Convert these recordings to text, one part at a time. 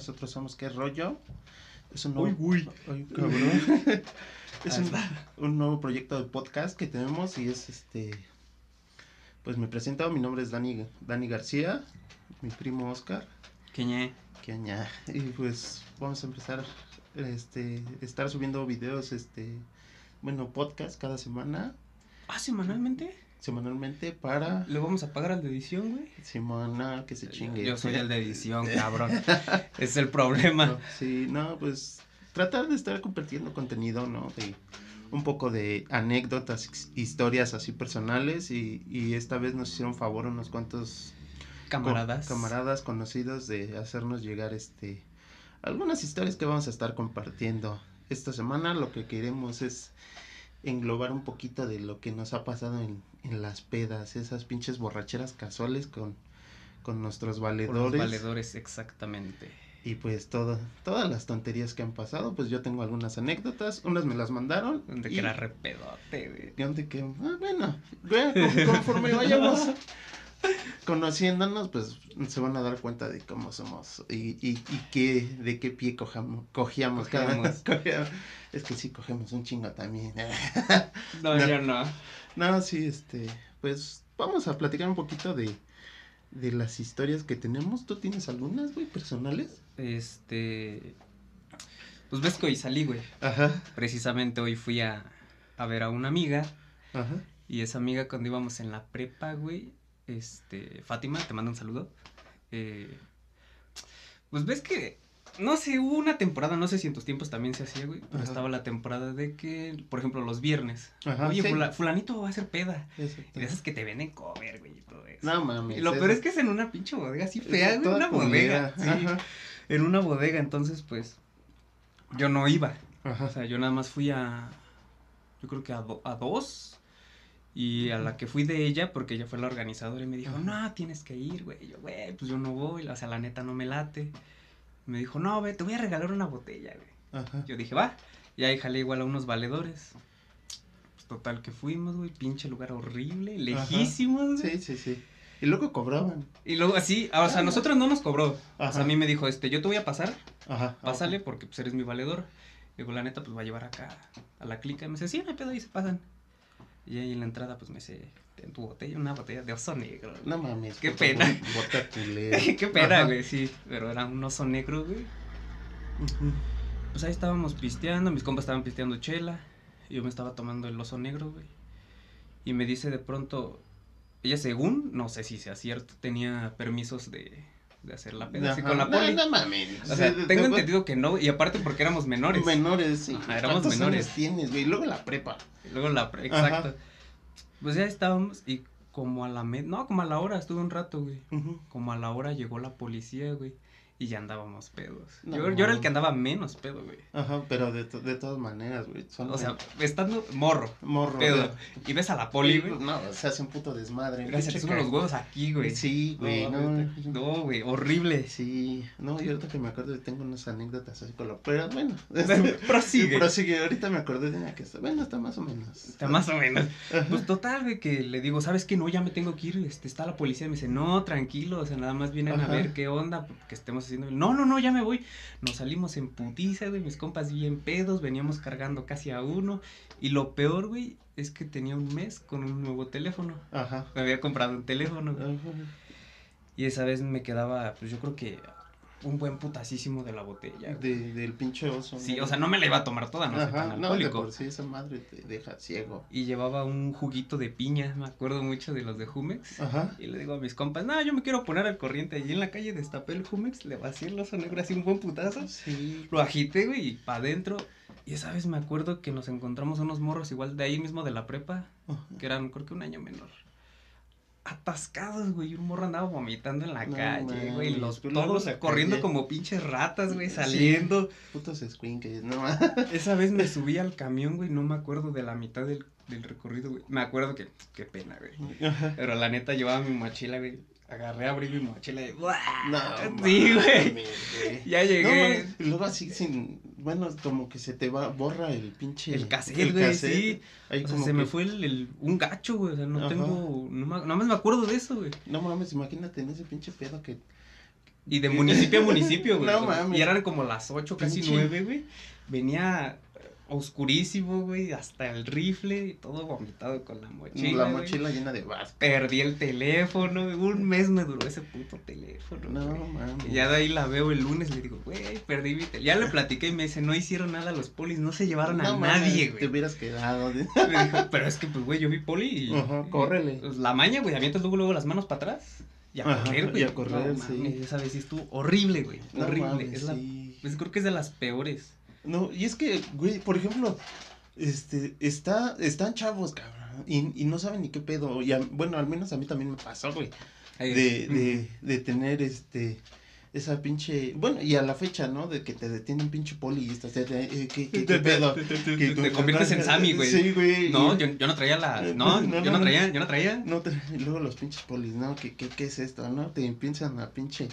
nosotros somos ¿Qué rollo? Es un nuevo, Uy, uy. Ay, cabrón. es Ahí un, un nuevo proyecto de podcast que tenemos y es este. Pues me presento, mi nombre es Dani, Dani García, mi primo Oscar. Queñé. Que añá. Y pues vamos a empezar este estar subiendo videos este bueno, podcast cada semana, Ah, semanalmente. Semanalmente para Le vamos a pagar al de edición, güey. Simona que se chingue. Yo soy el de edición, cabrón. es el problema. No, sí, no, pues tratar de estar compartiendo contenido, ¿no? De un poco de anécdotas, historias así personales y, y esta vez nos hicieron favor unos cuantos co- Camaradas. camaradas conocidos de hacernos llegar este algunas historias que vamos a estar compartiendo esta semana. Lo que queremos es englobar un poquito de lo que nos ha pasado en, en las pedas, esas pinches borracheras casuales con, con nuestros Por los valedores. valedores, exactamente. Y pues todo, todas las tonterías que han pasado, pues yo tengo algunas anécdotas, unas me las mandaron. De y que era repedote, güey. donde que, ah, bueno, güey, con- conforme vayamos conociéndonos, pues se van a dar cuenta de cómo somos y, y, y qué, de qué pie cojamos, cogíamos cada Cogíamos. cogíamos. Es que sí, cogemos un chingo también. No, No. yo no. No, sí, este, pues vamos a platicar un poquito de, de las historias que tenemos. ¿Tú tienes algunas, güey, personales? Este. Pues ves que hoy salí, güey. Ajá, Precisamente hoy fui a, a ver a una amiga. ajá. Y esa amiga cuando íbamos en la prepa, güey. Este. Fátima, te mando un saludo. Eh, pues ves que. No sé, hubo una temporada, no sé si en tus tiempos también se hacía, güey. Pero Ajá. estaba la temporada de que, por ejemplo, los viernes. Ajá, Oye, sí. fula- fulanito va a hacer peda. Y de esas que te venden cover, güey, y todo eso. No mames. y lo peor es que es en una pinche bodega así fea, güey. toda Una bodega. Sí, en una bodega, entonces, pues. Yo no iba. ajá. O sea, yo nada más fui a. Yo creo que a, do- a dos. Y a la que fui de ella, porque ella fue la organizadora y me dijo, no, tienes que ir, güey. Y yo, güey, pues yo no voy. O sea, la neta no me late. Me dijo, no, ve, te voy a regalar una botella, güey. Ajá. Yo dije, va. Y ahí jalé igual a unos valedores. Pues total que fuimos, güey. Pinche lugar horrible, lejísimos, güey. Sí, sí, sí. Y luego cobraban. Y luego así, o sea, a nosotros no nos cobró. O sea, Ajá. a mí me dijo, este, yo te voy a pasar, Ajá. pásale porque pues eres mi valedor. Digo, la neta, pues va a llevar acá a la clica. Y me dice, sí, no hay pedo, ahí se pasan. Y ahí en la entrada, pues me dice, ten tu botella, una botella de oso negro. No mames. Qué puta pena. bo- Bota. Qué pena, Ajá. güey, sí. Pero era un oso negro, güey. Pues ahí estábamos pisteando, mis compas estaban pisteando chela. Y yo me estaba tomando el oso negro, güey. Y me dice de pronto, ella según, no sé si sea cierto, tenía permisos de, de hacer la peda así con la No, poli. No, mames. O sea, tengo te- entendido que no, y aparte porque éramos menores. Menores, sí. Ajá, éramos ¿Cuántos menores. años tienes, güey? Luego la prepa. Y Luego la, pre- Ajá. exacto. Pues ya estábamos y como a la med, no, como a la hora, estuve un rato, güey. Como a la hora llegó la policía, güey. Y ya andábamos pedos. No, yo, yo era el que andaba menos pedo, güey. Ajá, pero de, to- de todas maneras, güey. Son O sea, estando morro, morro. pedo. güey. Y ves a la poli, güey. No, se hace un puto desmadre. Se te suben los huevos aquí, güey. Sí, güey, no. No, güey, horrible. Sí, no, yo ahorita que me acuerdo tengo unas anécdotas así con lo, pero bueno. Prosigue. Prosigue, ahorita me acordé de una que está, bueno, está más o menos. Está más o menos. Ajá. Pues total, güey, que le digo, ¿sabes qué? No, ya me tengo que ir, este, está la policía. Me dice, no, tranquilo, o sea, nada más vienen a ver qué onda, que estemos haciendo. No, no, no, ya me voy. Nos salimos en putiza, güey, mis compas bien pedos, veníamos cargando casi a uno. Y lo peor, güey, es que tenía un mes con un nuevo teléfono. Ajá. Me había comprado un teléfono, güey. Ajá. Y esa vez me quedaba, pues yo creo que un buen putasísimo de la botella. De, del pinche oso. Sí, o sea, no me la iba a tomar toda, no soy Ajá, tan no, de alcohólico. por sí esa madre te deja ciego. Y llevaba un juguito de piña, me acuerdo mucho de los de Jumex. Ajá. Y le digo a mis compas, no, yo me quiero poner al corriente. Allí en la calle destapé el Jumex, le vacié el oso negro así un buen putazo. Sí. Lo agité, güey, y pa' adentro. Y esa vez me acuerdo que nos encontramos unos morros igual de ahí mismo de la prepa, Ajá. que eran creo que un año menor. Atascados, güey, un morro andaba vomitando en la No calle, güey, los todos corriendo calle. como pinches ratas, güey, Sí. saliendo. Putos squinkles, no Esa vez me subí al camión, güey, no me acuerdo de la mitad del, del recorrido, güey. Me acuerdo que, qué pena, güey. Pero la neta llevaba mi mochila, güey. Agarré, abrí mi mochila y... No, sí, güey. Ya llegué. luego así sin, bueno, como que se te va, borra el pinche. el cassette, güey, sí. Ahí O sea, se me fue el, el- un gacho, güey. O sea, no Ajá. tengo. No, más me acuerdo de eso, güey. No mames, imagínate en ese pinche pedo que, Y de municipio a municipio, güey. No mames. Y eran como las 8, casi. 9, güey. Venía oscurísimo, güey, hasta el rifle y todo vomitado con la mochila. la güey. mochila llena de vasco. Perdí el teléfono, güey. Un mes me duró ese puto teléfono. No, mames. Y ya de ahí la veo el lunes, le digo, güey, perdí mi teléfono. Ya le platiqué y me dice, no hicieron nada los polis, no se llevaron a mames, nadie, Te güey. hubieras quedado. Me dijo, pero es que, pues, güey, yo vi poli y. Ajá, córrele. pues, la maña, güey, avientas luego, luego las manos para atrás. Y a Ajá, correr, güey. y a correr, no, sí. mames, esa vez sí estuvo horrible, güey. No horrible. mames, es la, sí. pues, creo que es de las peores. No, y es que, güey, por ejemplo, este, está, están chavos, cabrón, y, y no saben ni qué pedo, y a- bueno, al menos a mí también me pasó, güey, de, de, de tener, este, esa pinche, bueno, y a la fecha, ¿no? De que te detiene un pinche poli y estás, eh, ¿qué, qué, qué pedo? Te, te- conviertes en Sammy, güey. Sí, güey. No, yo, yo no traía la. No, no, yo no, traía, yo no traía. No y luego los pinches polis, ¿no? ¿Qué, qué, qué es esto, no? Te empiezan a pinche...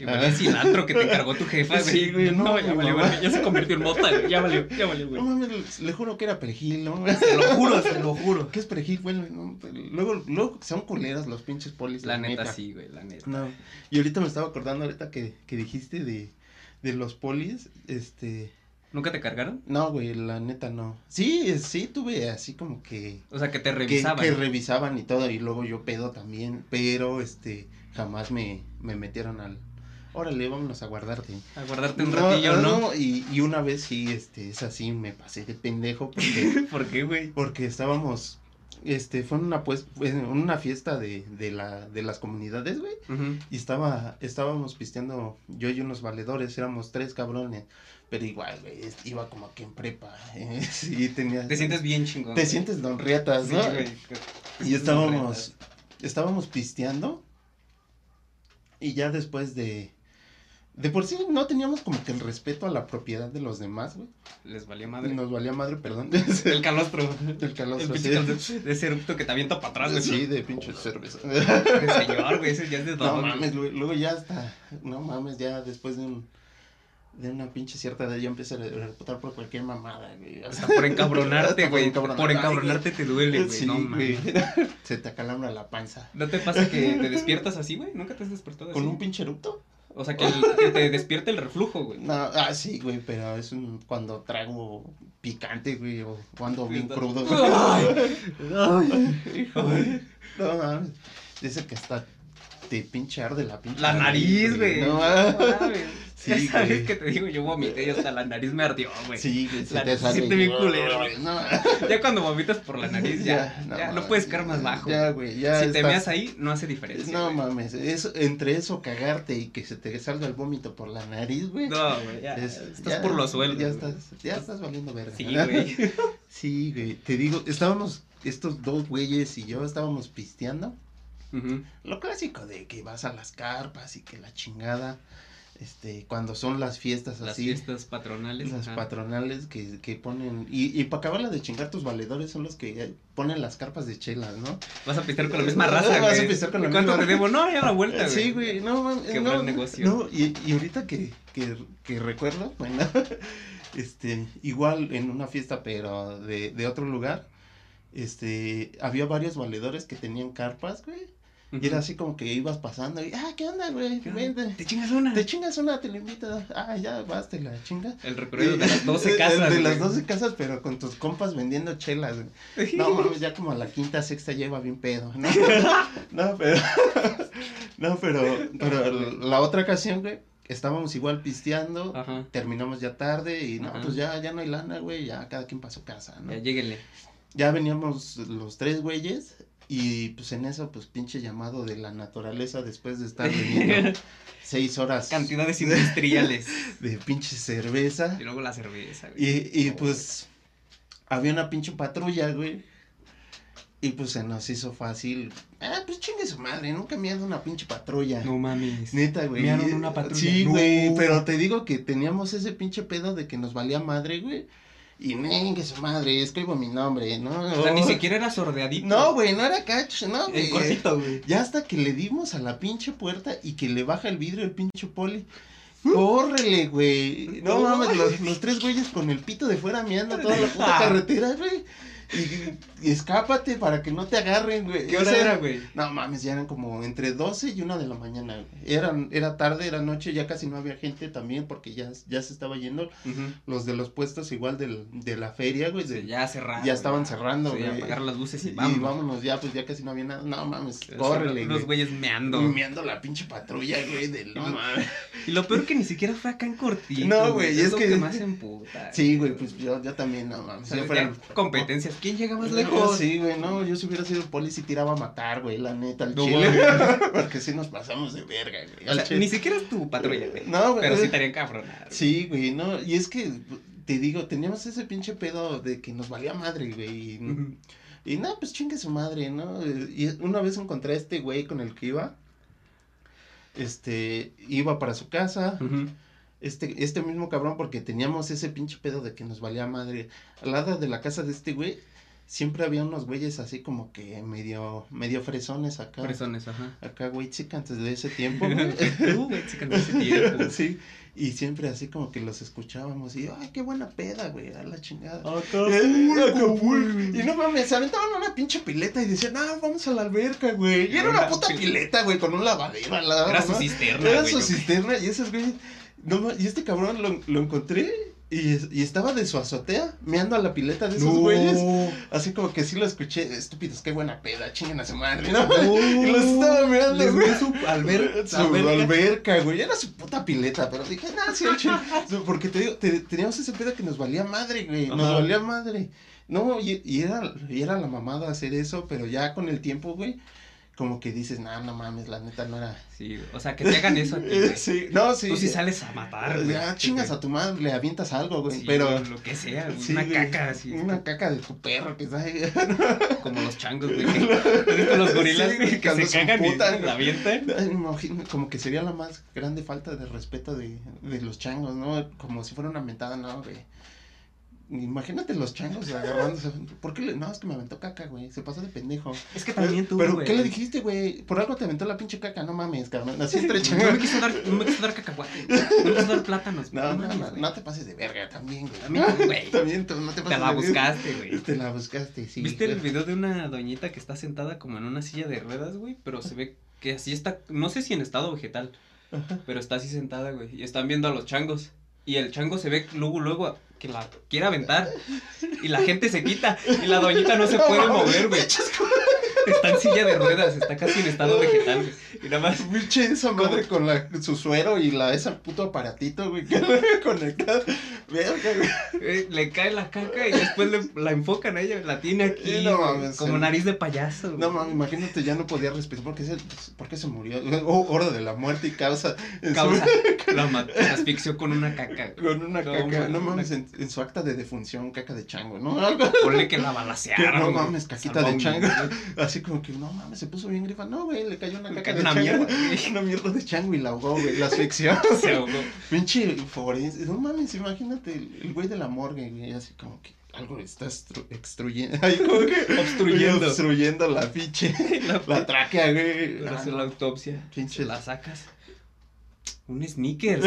Igual el cilantro que te encargó tu jefa, güey. Sí, güey, no, ya mi valió, güey, ya se convirtió en mota, güey. Ya valió, ya valió, güey. No mames, le juro que era perejil, ¿no? Te lo juro, te lo juro. ¿Qué es perejil, güey? No, luego, luego son culeras los pinches polis, La neta, sí, güey, la neta. No, y ahorita me estaba acordando, ahorita que, que dijiste de, de los polis, este... ¿Nunca te cargaron? No, güey, la neta no. Sí, sí, tuve así como que... O sea, que te que- revisaban. Que, revisaban y todo, y luego yo pedo también, pero, este, jamás me, me metieron al... Órale, vámonos a guardarte. A guardarte un ratillo, ¿no? y, y una vez sí, este, es así, me pasé de pendejo porque... ¿Por qué, güey? porque estábamos... Este, fue en una pues, una fiesta de, de la, de las comunidades, güey. Y estaba, estábamos pisteando, yo y unos valedores, éramos tres cabrones, pero igual, güey, iba como que en prepa, eh, tenía... Te sientes bien chingón. Te güey. sientes don Riatas, Sí, ¿no? güey. Y estábamos, estábamos pisteando, y ya después de, de por sí no teníamos como que el respeto a la propiedad de los demás, güey, Les valió madre. nos valía madre, perdón, El calostro. el calostro, el sí. calostro de ese eructo que te avienta para atrás, güey. Sí, de pinche cerveza. De señor, güey, ese ya es de No don. mames, luego, luego ya hasta, no mames, ya después de un, de una pinche cierta edad ya empieza a reputar por cualquier mamada, güey. Hasta por encabronarte, güey. Por encabronarte te duele, güey. Sí, no güey. mames. Se te acalambra la panza. ¿No te pasa que te despiertas así, güey? ¿Nunca te has despertado así? ¿Con un pinche eructo? O sea, que, el- que te despierte el reflujo, güey. No, ah, sí, güey, pero es un, cuando trago picante, güey, o cuando bien crudo. Ay, ay, hijo, güey. No mames. Dice que hasta te pinche arde la pinche. La nariz, güey. No No mames. Sí, vez que te digo, yo vomité y hasta la nariz me ardió, güey. Sí, güey, se La te sale. siente bien culero, güey. No, Ya cuando vomitas por la nariz, ya, ya, no, mames, puedes caer más bajo. Ya, güey, ya. si te meas ahí, no hace diferencia. No mames, eso, entre eso cagarte y que se te salga el vómito por la nariz, güey. No, güey, ya. es- estás ya- por los suelos. Ya estás, ya estás valiendo verga. Sí, güey. Sí, güey. Te digo, estábamos, estos dos güeyes y yo estábamos pisteando. Lo clásico de que vas a las carpas y que la chingada. Este, cuando son las fiestas Las así. fiestas patronales. Las ajá. patronales que, que ponen. Y, y para acabarla de chingar, tus valedores son los que ponen las carpas de chelas, ¿no? Vas a pistear con la misma raza, güey. Vas a pistear con la ¿Y ¿Cuánto misma te debo? No, ya la vuelta, güey. Sí, güey, no mames. Qué no, buen negocio. No, y, y ahorita que, que, que recuerdo, bueno, este, igual en una fiesta, pero de, de otro lugar, este, había varios valedores que tenían carpas, güey. Y era así como que ibas pasando y, ah, ¿qué onda, güey? Vente. Te chingas una. Te chingas una, te la invito. Ah, ya, vas, te la chinga. El recorrido de las El 12 casas. De, las 12 casas, pero con tus compas vendiendo chelas, güey. No mames, ya como a la quinta, sexta lleva bien pedo, ¿no? No, pero. No, pero. Pero la otra ocasión, güey, estábamos igual pisteando. Ajá. Terminamos ya tarde y no, Ajá. pues ya, ya no hay lana, güey, ya cada quien para su casa, ¿no? Ya lléguenle. Ya veníamos los tres güeyes y pues en eso, pues pinche llamado de la naturaleza después de estar bebiendo seis horas Cantidades industriales. de pinche cerveza. y luego la cerveza, güey. Y, y pues había una pinche patrulla, güey. Y pues se nos hizo fácil. Ah, pues chingue su madre, nunca me dado una pinche patrulla. No mames. Neta, güey. Mearon una patrulla. Sí, No. güey, pero te digo que teníamos ese pinche pedo de que nos valía madre, güey. Y que su madre, escribo mi nombre, ¿no? O sea, ni siquiera era sordeadito. No, güey, no era cacho, no, güey. Cortito, güey. Ya hasta que le dimos a la pinche puerta y que le baja el vidrio el pinche poli. Córrele, güey. No No mames, los, los tres güeyes con el pito de fuera meando toda la puta carretera, güey. Y, y escápate para que no te agarren, güey. ¿Qué hora era, güey? No mames, ya eran como entre 12 y 1 de la mañana, güey. Eran, era tarde, era noche, ya casi no había gente también porque ya, ya se estaba yendo. Los de los puestos igual del, de la feria, güey. de- Sí, ya cerrado. ya estaban güey. cerrando, Sí, güey. apagar las luces y y vamos. vámonos, ya pues ya casi no había nada. No mames, O sea, córrele, Los güey. güeyes meando. Meando la pinche patrulla, güey, del no mames. Y lo peor que ni siquiera fue acá en cortito. No, güey, es es lo que- que más emputa. Sí, güey, pues yo, yo también, no mames. O sea, yo fuera- ya competencias. ¿Quién llega más No, lejos? Sí, güey, no, yo si hubiera sido poli si tiraba a matar, güey, la neta, al No, chile. güey. Porque sí nos pasamos de verga, güey. O al sea, chile. ni siquiera es tu patrulla, güey. No, güey. Pero sí eh, estarían cabronadas. Sí, güey, no, y es que, te digo, teníamos ese pinche pedo de que nos valía madre, güey. y- no, pues chingue su madre, ¿no? Y una vez encontré a este güey con el que iba. Este, iba para su casa. Este, este mismo cabrón, porque teníamos ese pinche pedo de que nos valía madre. Al lado de la casa de este güey, siempre había unos güeyes así como que medio, medio fresones acá. Fresones, ajá. Acá, güey, chica, antes de ese tiempo, güey. Tú, güey, chica, no ese tiempo. sí. Y siempre así como que los escuchábamos y, ay, qué buena peda, güey, a la chingada. Acapulco, güey. Y no mames, se aventaban una pinche pileta y decían, ah, vamos a la alberca, güey. Y era una puta pil- pileta, güey, con un lavadero al lado. Era su cisterna, Era su cisterna y esos güeyes. No, ma- y este cabrón lo, lo encontré y, y estaba de su azotea meando a la pileta de esos No. güeyes. Así como que sí lo escuché, estúpidos, qué buena peda, chinguen a su madre, ¿no? No. Y los estaba mirando, Les güey. su alber- Su alberca. alberca, güey. Era su puta pileta, pero dije, no, sí, el chile". Porque te digo, te- teníamos ese pedo que nos valía madre, güey. Nos Ajá. valía madre. No, y, y era, y era la mamada hacer eso, pero ya con el tiempo, güey, como que dices, no, no mames, la neta no era. Sí, o sea, que te hagan eso a ti, güey. Sí, no, sí. Tú sí sales a matar, güey. Ya chingas a tu madre, le avientas algo, güey. Sí, pero. lo que sea, güey, sí, una güey, caca así. Una caca de tu perro que ahí. Como los changos, güey. que- ¿Has visto los gorilas, güey, que se se cagan y emputan, la avientan? Imagino, como que sería la más grande falta de respeto de, de los changos, ¿no? Como si fuera una mentada, no, güey. Imagínate los changos agarrándose. ¿Por qué le.? No, es que me aventó caca, güey. Se pasó de pendejo. Es que también tú, Pero, güey. ¿qué le dijiste, güey? Por algo te aventó la pinche caca, no mames, cabrón. Así entre No changos. me quiso dar, no me quiso dar cacahuate. No me quiso dar plátanos. No, no, mames, no, güey. no te pases de verga también, güey. También tú, güey. También tú, no te pases Te la de buscaste, güey. Te la buscaste, sí. ¿Viste el video de una doñita que está sentada como en una silla de ruedas, güey? Pero se ve que así está, no sé si en estado vegetal, Ajá. pero está así sentada, güey. Y están viendo a los changos. Y el chango se ve luego, luego que la quiere aventar. Y la gente se quita. Y la doñita no se puede mover, güey. Está en silla de ruedas, está casi en estado vegetal, güey. Y nada más. Pinche esa madre con la, su suero y la, ese puto aparatito, güey, que le conectado. Güey. eh, le cae la caca y después le- la enfocan a ella, la tiene aquí, Eh, no güey, mames, como sí. nariz de payaso. güey. No mames, imagínate, ya no podía respirar porque se, porque se murió. Oh, hora de la muerte y causa. su- Causa, la, asfixió con una caca. güey. con una No, caca. No una- mames, en, en su acta de defunción, caca de chango, ¿no? Algo Ponle que la que balacearon. no mames, caquita de chango. Así como que, no mames, se puso bien grifa. No, güey, le cayó una Le caca cayó de una chango. mierda, güey. Una mierda de chango y la ahogó, güey, la asfixió. Se ahogó. Pinche forense. No mames, imagínate el, güey de la morgue, güey, así como que algo está extru- extruyendo. Ahí como que. Obstruyendo. Obstruyendo la pinche. La- La tráquea, güey. Para hacer la autopsia. Pinche- La sacas. Un sneakers.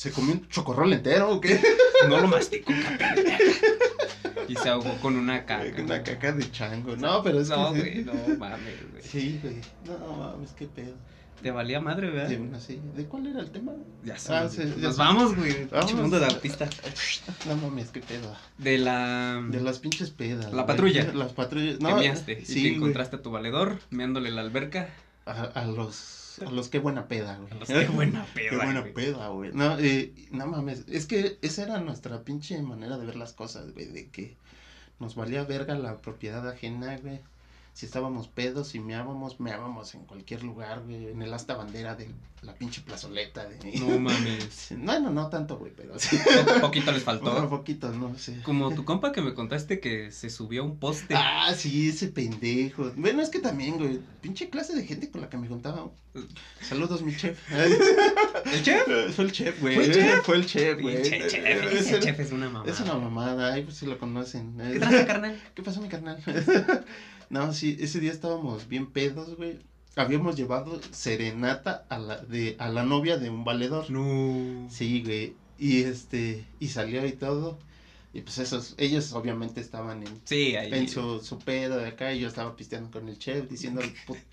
¿Se comió un chocorrol entero o qué? No lo masticó. Y se ahogó con una caca. Una caca de chango. No, pero es No, que. güey, no mames, güey. Sí, güey. No mames, qué pedo. Te valía madre, ¿verdad? De, una, sí. ¿De cuál era el tema? Ya Ah, sabes. sí, Nos vamos, güey. Vámonos. mundo de autista. No mames, qué pedo. De la. De las pinches pedas. La güey. patrulla. Las patrullas. No, measte. y sí, te güey. encontraste a tu valedor, meándole la alberca. A, a los. A los qué buena peda, güey. A los qué buena peda, Qué buena güey. peda, güey. No, eh, no mames. Es que esa era nuestra pinche manera de ver las cosas, güey. De que nos valía verga la propiedad ajena, güey. Si estábamos pedos y meábamos, meábamos en cualquier lugar, güey. En el asta bandera de la pinche plazoleta. De... No mames. No, no, no tanto, güey, pero sí. Un poquito les Un faltó. poquito, no sé. Como tu compa que me contaste que se subió a un poste. Ah, sí, ese pendejo. Bueno, es que también, güey. Pinche clase de gente con la que me juntaba. Saludos, mi chef. ¿El chef? Fue el chef, güey. ¿Fue el chef? Fue el chef, güey. Pinche chef, Es ese el- chef es una mamá. Es una mamada, ay, pues si lo conocen. ¿Qué traza, carnal? ¿Qué pasó, mi carnal? no, sí, ese día estábamos bien pedos, güey. Habíamos llevado serenata a la, de, a la novia de un valedor. No. Sí, güey. Y este, y salió y todo. Y pues esos, ellos obviamente estaban en, Sí, ahí. en su, su pedo de acá y yo estaba pisteando con el chef diciendo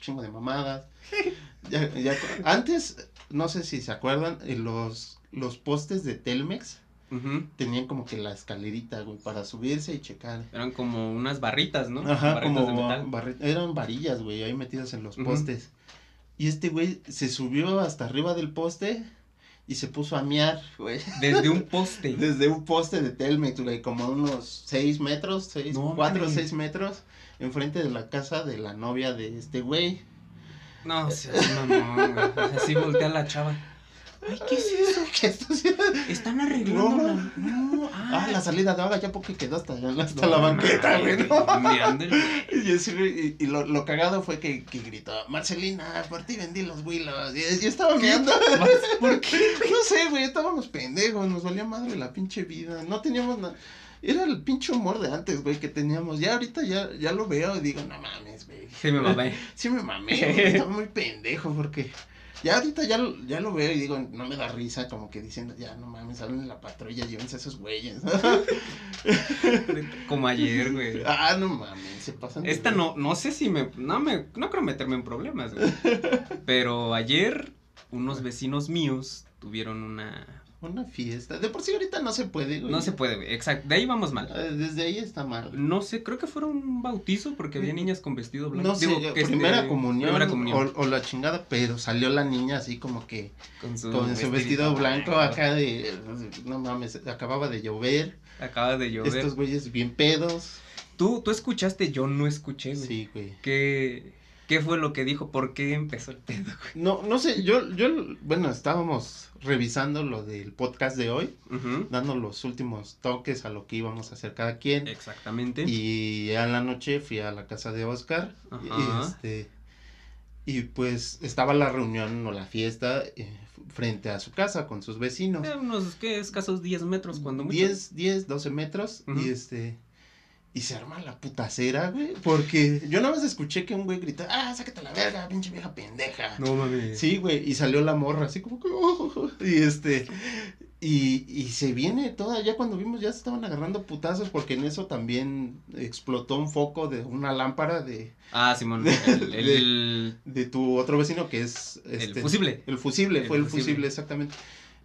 chingo de mamadas. Ya- ya- antes, no sé si se acuerdan, eh, los, los postes de Telmex Tenían como que la escalerita, güey, para subirse y checar. Eran como unas barritas, ¿no? Ajá, barritas como de metal. barri- eran varillas, güey, ahí metidas en los postes. Y este güey se subió hasta arriba del poste y se puso a miar, güey. Desde un poste. Desde un poste de Telmex, güey, como a unos 6 metros, 6, No 4 o mames. 6 metros, enfrente de la casa de la novia de este güey. No, mamón, güey. Así voltea la chava. Ay, ¿qué es eso? ¿Qué está? Están arreglando No, la... No, Ah, la salida de agua ya porque quedó hasta, hasta No la banqueta, güey. Y, y, y lo, lo cagado fue que, que gritó, Marcelina, por ti vendí los huilos. Y estaba mirando. ¿Por qué? No sé, güey, estábamos pendejos, nos valía madre la pinche vida. No teníamos nada. Era el pinche humor de antes, güey, que teníamos. Ya ahorita ya, ya lo veo y digo, no mames, güey. Sí, me mamé. Sí me mamé, güey, estaba muy pendejo porque ya ahorita ya, lo- ya lo veo y digo, no me da risa, como que diciendo, ya no mames, salen en la patrulla, llévense a esos güeyes. Como ayer, güey. ah, no mames, se pasan. Esta no, no sé si me, no me, no creo meterme en problemas, güey. Pero ayer unos vecinos míos tuvieron una, Una fiesta. De por sí ahorita no se puede, güey. no se puede, güey, exacto, de ahí vamos mal. Eh, Desde ahí está mal. No sé, creo que fueron un bautizo porque había niñas con vestido blanco. No sé, Digo, que este, primera, comunión, primera comunión. O, o la chingada, pero salió la niña así como que con su, con su vestido blanco acá de, no mames, acababa de llover, Acaba de llover. estos güeyes bien pedos. Tú, tú escuchaste, yo no escuché, güey. Sí, güey. ¿Qué, ¿Qué fue lo que dijo? ¿Por qué empezó el pedo, güey? No, no sé, yo, yo, bueno, estábamos revisando lo del podcast de hoy, Ujú, dando los últimos toques a lo que íbamos a hacer cada quien. Exactamente. Y a la noche fui a la casa de Oscar. Y, este, y pues estaba la reunión o la fiesta eh, frente a su casa con sus vecinos. Eh, unos, ¿qué? Escasos 10 metros cuando mucho. 10, 10, 12 metros. Y este. Y se arma la putacera, güey. Porque yo nada más escuché que un güey gritó, ah, sácate la verga, pinche vieja pendeja. No mames. Sí, güey, y salió la morra así como que, "Oh", y este, y, y se viene toda, ya cuando vimos ya se estaban agarrando putazos porque en eso también explotó un foco de una lámpara de, Ah, Simón. De- El, el- de tu otro vecino que es, el este, fusible. el fusible, El fue el fusible, exactamente.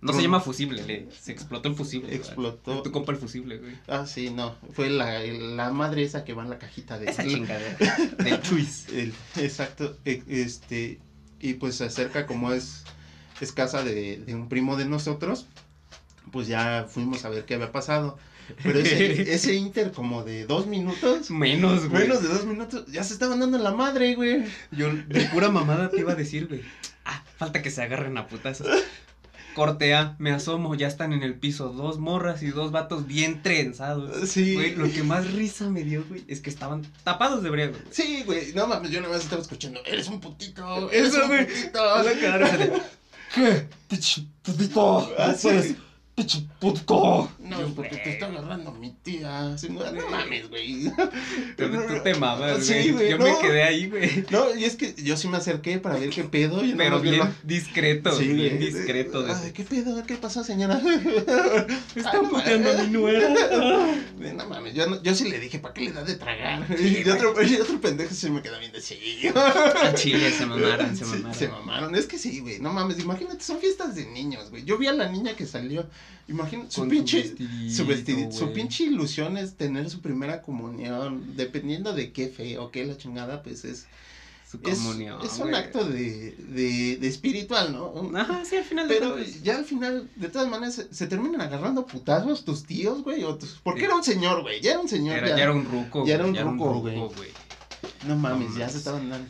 No se llama fusible, le, se explotó el fusible. Explotó. Tu compa el fusible, güey. Ah, sí, no, fue la, la madre esa que va en la cajita de... Esa chingadera. De Chuis. El- exacto, e- este, y pues se acerca como es, es casa de, de un primo de nosotros, pues ya fuimos a ver qué había pasado. Pero ese, ese inter como de dos minutos, Menos, güey. menos de dos minutos, ya se estaban dando en la madre, güey. Yo de pura mamada te iba a decir, güey. Ah, falta que se agarren a putazos. Corte A, me asomo, ya están en el piso dos morras y dos vatos bien trenzados. Sí. Güey, lo que más risa me dio, güey, es que estaban tapados de güey. Sí, güey, no mames, yo nada más estaba escuchando, eres un putito, eres Eso, un güey. putito. La cara ¿Qué? Putito. Ah, sí. Pues, Pinche. No, Yo, porque güey, te está agarrando mi tía. Sí, no, no mames, güey. Tú, tú te mamas, Sí, güey. Yo no. me quedé ahí, güey. No, y es que yo sí me acerqué para ver qué pedo. Pero bien la- discreto, Sí, bien discreto. de- Ay, ¿qué pedo? ¿Qué pasó, señora? Están Ay, no puteando a mi nuera. No mames, yo, no- yo sí le dije, ¿para qué le da de tragar? Sí, y, otro, y otro pendejo se me queda bien de sí. Al chile se mamaron, se Sí, mamaron. se mamaron. Es que sí, güey. No mames, imagínate, son fiestas de niños, güey. Yo vi a la niña que salió. Imagínate, su pinche. vestidito, Su, vestidito, su güey. pinche ilusión es tener su primera comunión. Dependiendo de qué fe o qué la chingada, pues es. Su comunión. es un acto de, de, de espiritual, ¿no? Ajá, sí, al final de Pero ya al final, de todas maneras, se, se terminan agarrando putazos tus tíos, güey. O tus, porque Sí. era un señor, güey. Ya era un señor. Era, ya, ya era un ruco. ya era un ruco, güey. No mames, No ya mames. se estaban dando.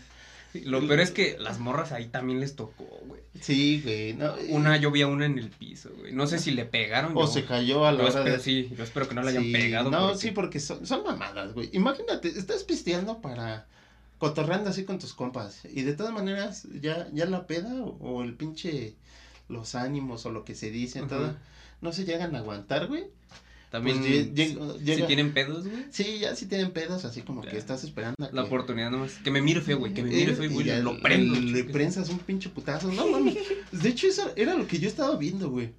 Lo peor es que las morras ahí también les tocó, güey. Sí, güey. No, Una, yo vi a una en el piso, güey. No sé si le pegaron. O yo- se cayó a la yo hora espero, de. sí, yo espero que no le hayan Sí, pegado. No, porque- sí, porque son, son mamadas, güey. Imagínate, estás pisteando para. cotorreando así con tus compas. Y de todas maneras, ya, ya la peda o, o el pinche. los ánimos o lo que se dice, Ajá. todo. No se llegan a aguantar, güey. También, Pues lle- si- llega- si tienen pedos, güey. Sí, ya sí tienen pedos, así como que estás esperando a que. La oportunidad nomás. Que me mire feo, güey. Que me mire feo, Eh, güey. y ya Lo prendo. Le prensas un pinche putazo. No mames. De hecho, eso era lo que yo estaba viendo, güey.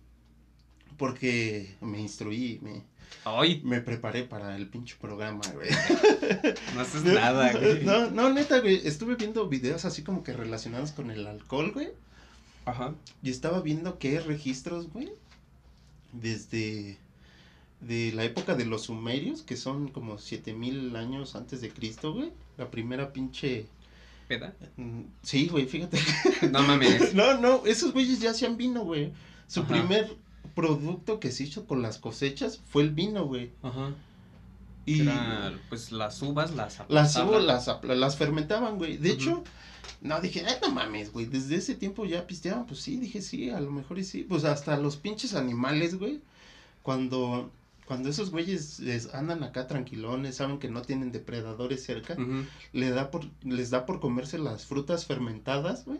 Porque me instruí, me, Ay, Me preparé para el pinche programa, güey. no haces nada, güey. No, no, neta, güey. Estuve viendo videos así como que relacionados con el alcohol, güey. Ajá. Y estaba viendo hay registros, güey. Desde de la época de los sumerios, que son como 7000 años antes de Cristo, güey. La primera pinche. ¿Peda? mm, Sí, güey, fíjate. No mames. No, no, esos güeyes ya hacían vino, güey. Su Ajá. primer producto que se hizo con las cosechas fue el vino, güey. Ajá. Y Era, pues las uvas las las uvas las, las fermentaban, güey. De hecho, no, dije, ay, no mames, güey. Desde ese tiempo ya pisteaban, pues sí, dije, sí, a lo mejor y sí. Pues hasta los pinches animales, güey. Cuando, cuando esos güeyes les andan acá tranquilones, saben que no tienen depredadores cerca, le da por, les da por comerse las frutas fermentadas, güey.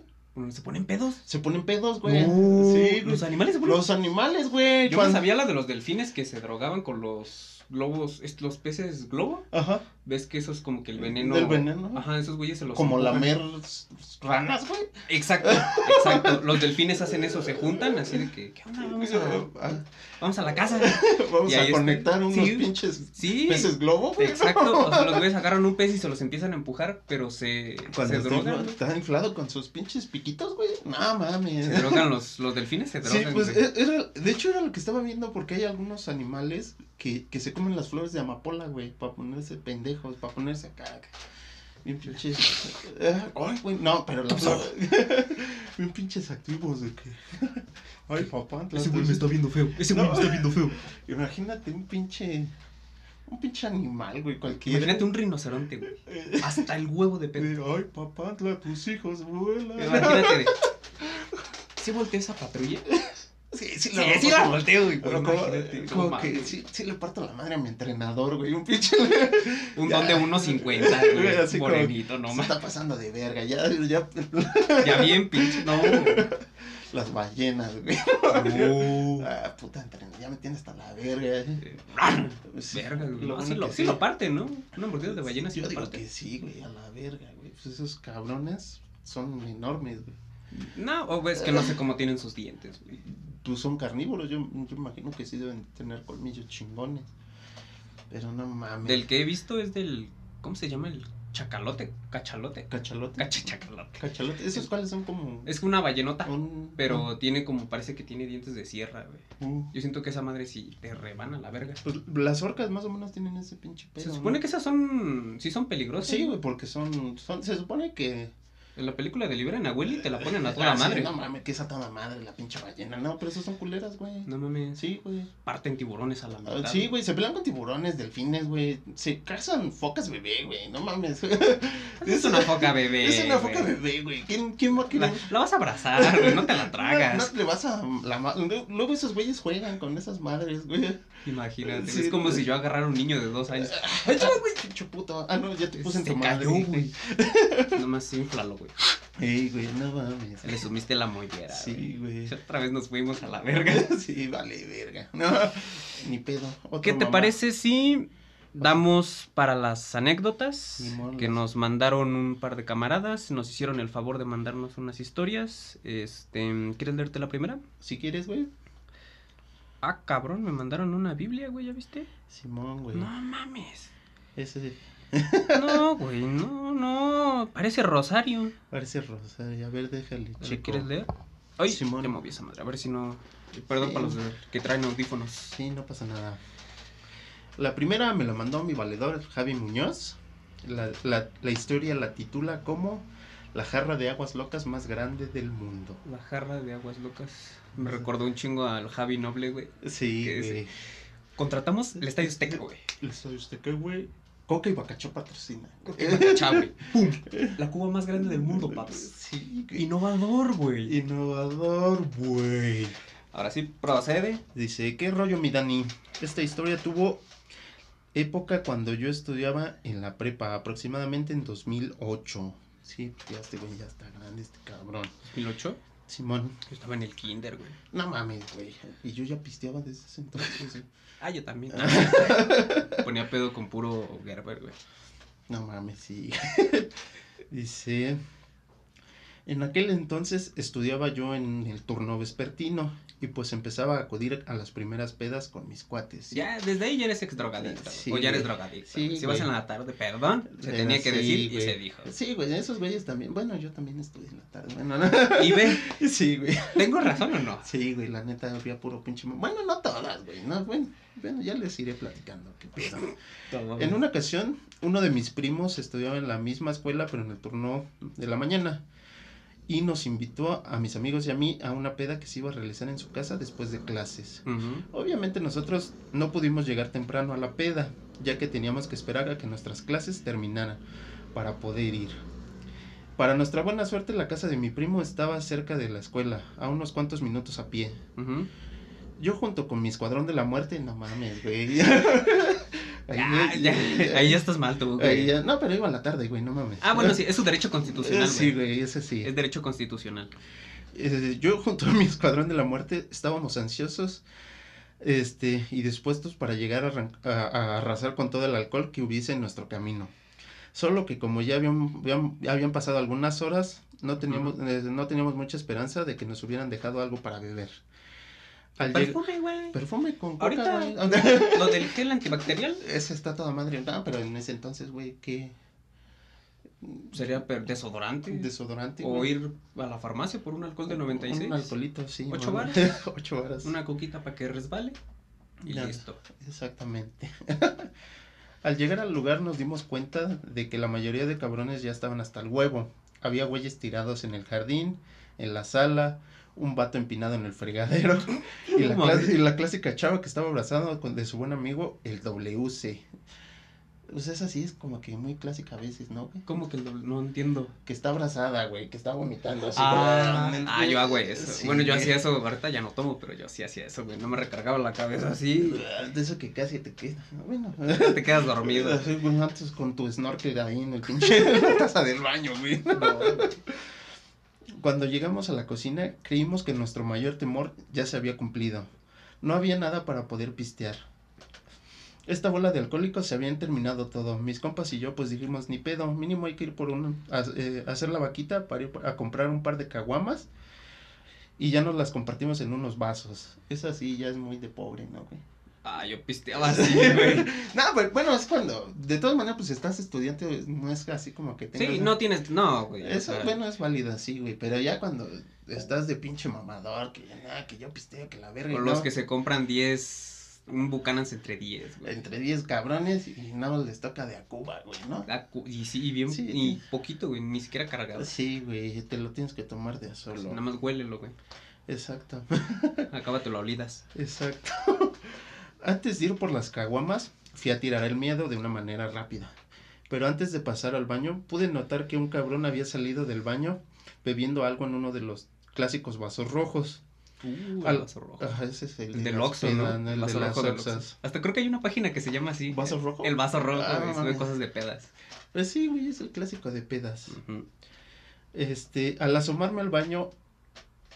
¿Se ponen pedos? Se ponen pedos, güey. No, sí, güey. Los animales se ponen Los animales, güey. Yo cuando- no sabía la de los delfines que se drogaban con los globos, los peces globo. Ajá. ¿Ves que eso es como que el veneno? Del veneno. Ajá, esos güeyes se los Como lamer ranas, güey. Exacto, exacto. Los delfines hacen eso, se juntan así de que, ¿qué onda? Vamos a, vamos a la casa. Vamos Y a conectar unos Sí. pinches Sí. peces globo, güey. Exacto, o sea, los güeyes agarran un pez y se los empiezan a empujar, pero se, Cuando se drogan. está inflado con sus pinches piquitos, güey. No mames. Se drogan los, los delfines, se Sí, drogan. pues güey. e- era, de hecho era lo que estaba viendo porque hay algunos animales que, que se comen las flores de amapola, güey, para ponerse pendejos, para ponerse acá. Bien pinches. Ay, güey, no, pero la flor. Bien pinches activos de que. Ay, papá. Ese güey me está viendo feo, ese güey No. me está viendo feo. Imagínate un pinche. Un pinche animal, güey, cualquiera. Imagínate un rinoceronte, güey. Hasta el huevo de pedo. Ay, papá, tus hijos vuelan. Imagínate de. ¿Sí volteó esa patrulla? Sí, sí, Sí, sí la volteo, güey. Pero pues, como, que mames. sí, sí le parto la madre a mi entrenador, güey. Un pinche. Un Ya. don de 1.50, Güey, así Morenito, no más. está pasando de verga. Ya, ya. Ya bien, pinche. No. Las ballenas, güey. No. Ah, puta entrenador. Ya me tiene hasta la verga. eh. Sí, Verga, güey. lo sí bueno lo, sí lo parte, ¿no? Una mordida de ballena sí Yo lo digo parte. que sí, güey, a la verga, güey. Pues esos cabrones son enormes, güey. No, o ves que no sé cómo tienen sus dientes, güey. Pues son carnívoros, yo, yo imagino que sí deben tener colmillos chingones. Pero no mames. Del que he visto es del. ¿Cómo se llama? El chacalote. Cachalote. cachalote. Cacha chacalote. Cachalote. ¿Esos cuáles son como Es una ballenota. un Pero tiene como, parece que tiene dientes de sierra, güey. Yo siento que esa madre sí te rebana la verga. Pues las orcas más o menos tienen ese pinche pedo. Se ¿no? supone que esas son. Sí son peligrosas. Sí, güey, porque son, son se supone que En la película de Libera en Abueli te la ponen a toda Ah, sí, madre. no mames, que es a toda madre la pinche ballena. No, pero esos son culeras, güey. No mames. Sí, güey. Parten tiburones a la Ah, mitad. Sí, güey, se pelean con tiburones, delfines, güey. Se cazan focas bebé, güey. No mames. Es una foca bebé. Es una güey. foca bebé, güey. ¿Quién, quién va a querer? La, la vas a abrazar, güey, no te la No, tragas. no le vas a la luego esos güeyes juegan con esas madres, güey. Imagínate, Sí, es como si yo agarrara a un niño de dos años. Ay, güey, pinche puto. Ah, no, ya te puse en tu madre. cayó, güey. Nomás inflalo, güey. Ey, güey, no mames. Le sumiste la mollera. Sí, güey. Otra vez nos fuimos a la verga. Sí, vale, verga. No, ni pedo. Otro ¿Qué te mamá. parece si damos para las anécdotas que nos mandaron un par de camaradas? Nos hicieron el favor de mandarnos unas historias. Este, ¿quieres leerte la primera? Si quieres, güey. Ah, cabrón, me mandaron una Biblia, güey, ¿ya viste? Simón, güey. No mames. Ese No, güey, no, no. Parece rosario. parece rosario. A ver, déjale, ¿Le chico. quieres leer? Ay, Simón. ya moví esa madre. A ver si no. Perdón Sí. para los que traen audífonos. Sí, no pasa nada. La primera me la mandó mi valedor, Javi Muñoz. La, la, la historia la titula como La jarra de aguas locas más grande del mundo. La jarra de aguas locas. Me recordó un chingo al Javi Noble, güey. Sí, ¿Qué güey. Contratamos el Estadio Azteca, güey. ¿Le soy usted qué, güey? Coca y Bacachó patrocina. Chao, güey. ¡Pum! La cuba más grande del mundo, paps. Sí, güey. Innovador, güey. Innovador, güey. Ahora sí, procede. Dice, ¿qué rollo mi Dani? Esta historia tuvo época cuando yo estudiaba en la prepa, aproximadamente en 2008. Sí, ya este güey ya está grande, este cabrón. 2008. Simón, Yo estaba en el kinder, güey. no mames, güey. Y yo ya pisteaba desde ese entonces. güey. Ah, yo también. Ponía pedo con puro Gerber, güey. No mames, sí. Dice, En aquel entonces estudiaba yo en el turno vespertino y pues empezaba a acudir a las primeras pedas con mis cuates. Ya, desde ahí ya eres ex drogadicto. Sí, o ya eres drogadicto. Sí, si vas en la tarde, perdón, se Era tenía que decir y se dijo. Sí, güey, esos güeyes también. Bueno, yo también estudié en la tarde. Bueno, no. Y ve, Sí, güey. ¿tengo razón o no? Sí, güey, la neta había puro pinche. Bueno, no todas, güey. No, bueno, bueno, ya les iré platicando. qué. En una ocasión, uno de mis primos estudiaba en la misma escuela, pero en el turno de la mañana. Y nos invitó a mis amigos y a mí a una peda que se iba a realizar en su casa después de clases. Obviamente nosotros no pudimos llegar temprano a la peda, ya que teníamos que esperar a que nuestras clases terminaran para poder ir. Para nuestra buena suerte, la casa de mi primo estaba cerca de la escuela, a unos cuantos minutos a pie. Yo junto con mi escuadrón de la muerte, no mames, güey. Ahí, Ya, ya, ahí ya estás mal tú, güey. ahí ya- No, pero iba a la tarde, güey, no mames. Ah, bueno, sí, es su derecho constitucional, Eh, Sí, güey. güey, ese sí. Es derecho constitucional. Eh, yo junto a mi escuadrón de la muerte estábamos ansiosos este, y dispuestos para llegar a, arran- a- a arrasar con todo el alcohol que hubiese en nuestro camino. Solo que como ya habían, habían, ya habían pasado algunas horas, no teníamos, eh, no teníamos mucha esperanza de que nos hubieran dejado algo para beber. Al Perfume, güey. Perfume con coca, Ahorita, güey. lo del gel antibacterial Ese está toda madre. No, pero en ese entonces, güey, ¿qué? sería desodorante. Desodorante. o güey. ir a la farmacia por un alcohol de 96. Un alcoholito, sí. ¿Ocho mamá. varas? Ocho varas. Una coquita para que resbale. Y listo. Exactamente. Al llegar al lugar nos dimos cuenta de que la mayoría de cabrones ya estaban hasta el huevo. Había güeyes tirados en el jardín, en la sala, un vato empinado en el fregadero y la, y la clásica chava que estaba abrazando con de su buen amigo el WC. Pues esa sí es como que muy clásica a veces, ¿no? güey? ¿Cómo que el doble? No entiendo. Que está abrazada, güey, que está vomitando así. Ah, güey. ah, yo hago eso. Sí, bueno, yo güey. hacía eso, ahorita ya no tomo, pero yo sí hacía eso, güey. No me recargaba la cabeza así. De eso que casi te queda. Bueno. Te quedas dormido. Güey, antes con tu snorkel ahí en el pinche taza del baño, güey. No, Cuando llegamos a la cocina, creímos que nuestro mayor temor ya se había cumplido. No había nada para poder pistear. Esta bola de alcohólicos se habían terminado todo. Mis compas y yo pues dijimos, ni pedo, mínimo hay que ir por un, a, eh, hacer la vaquita para ir a comprar un par de caguamas y ya nos las compartimos en unos vasos. Esa sí ya es muy de pobre, ¿no, güey? Ah, yo pisteaba así, güey. No, pero bueno, es cuando, de todas maneras, pues estás estudiante, no es así como que tengas... Sí, no tienes. No, güey. o Eso, sea, bueno, es válido, sí, güey, pero ya cuando estás de pinche mamador, que ya nada, que yo pisteo, que la verga, O los que se compran 10. Un Bucanas entre 10, güey. entre 10 cabrones y no les toca de a Cuba, güey, ¿no? Cu- Y sí, y bien. Sí. Y poquito, güey. Ni siquiera cargado. Sí, güey, te lo tienes que tomar de a solo. Nada más huélelo, güey. Exacto, Acábate lo olidas. exacto. Antes de ir por las caguamas, fui a tirar el miedo de una manera rápida. Pero antes de pasar al baño, pude notar que un cabrón había salido del baño bebiendo algo en uno de los clásicos vasos rojos. Uh, Al- el vaso rojo. Ese es el, El de del Oxxo, ¿no? El, El de vaso las rojo. Oxxas. Hasta creo que hay una página que se llama así. ¿Vaso rojo? El vaso rojo, Ah, güey. Sube cosas de pedas. Pues sí, güey, es el clásico de pedas. Este, al asomarme al baño,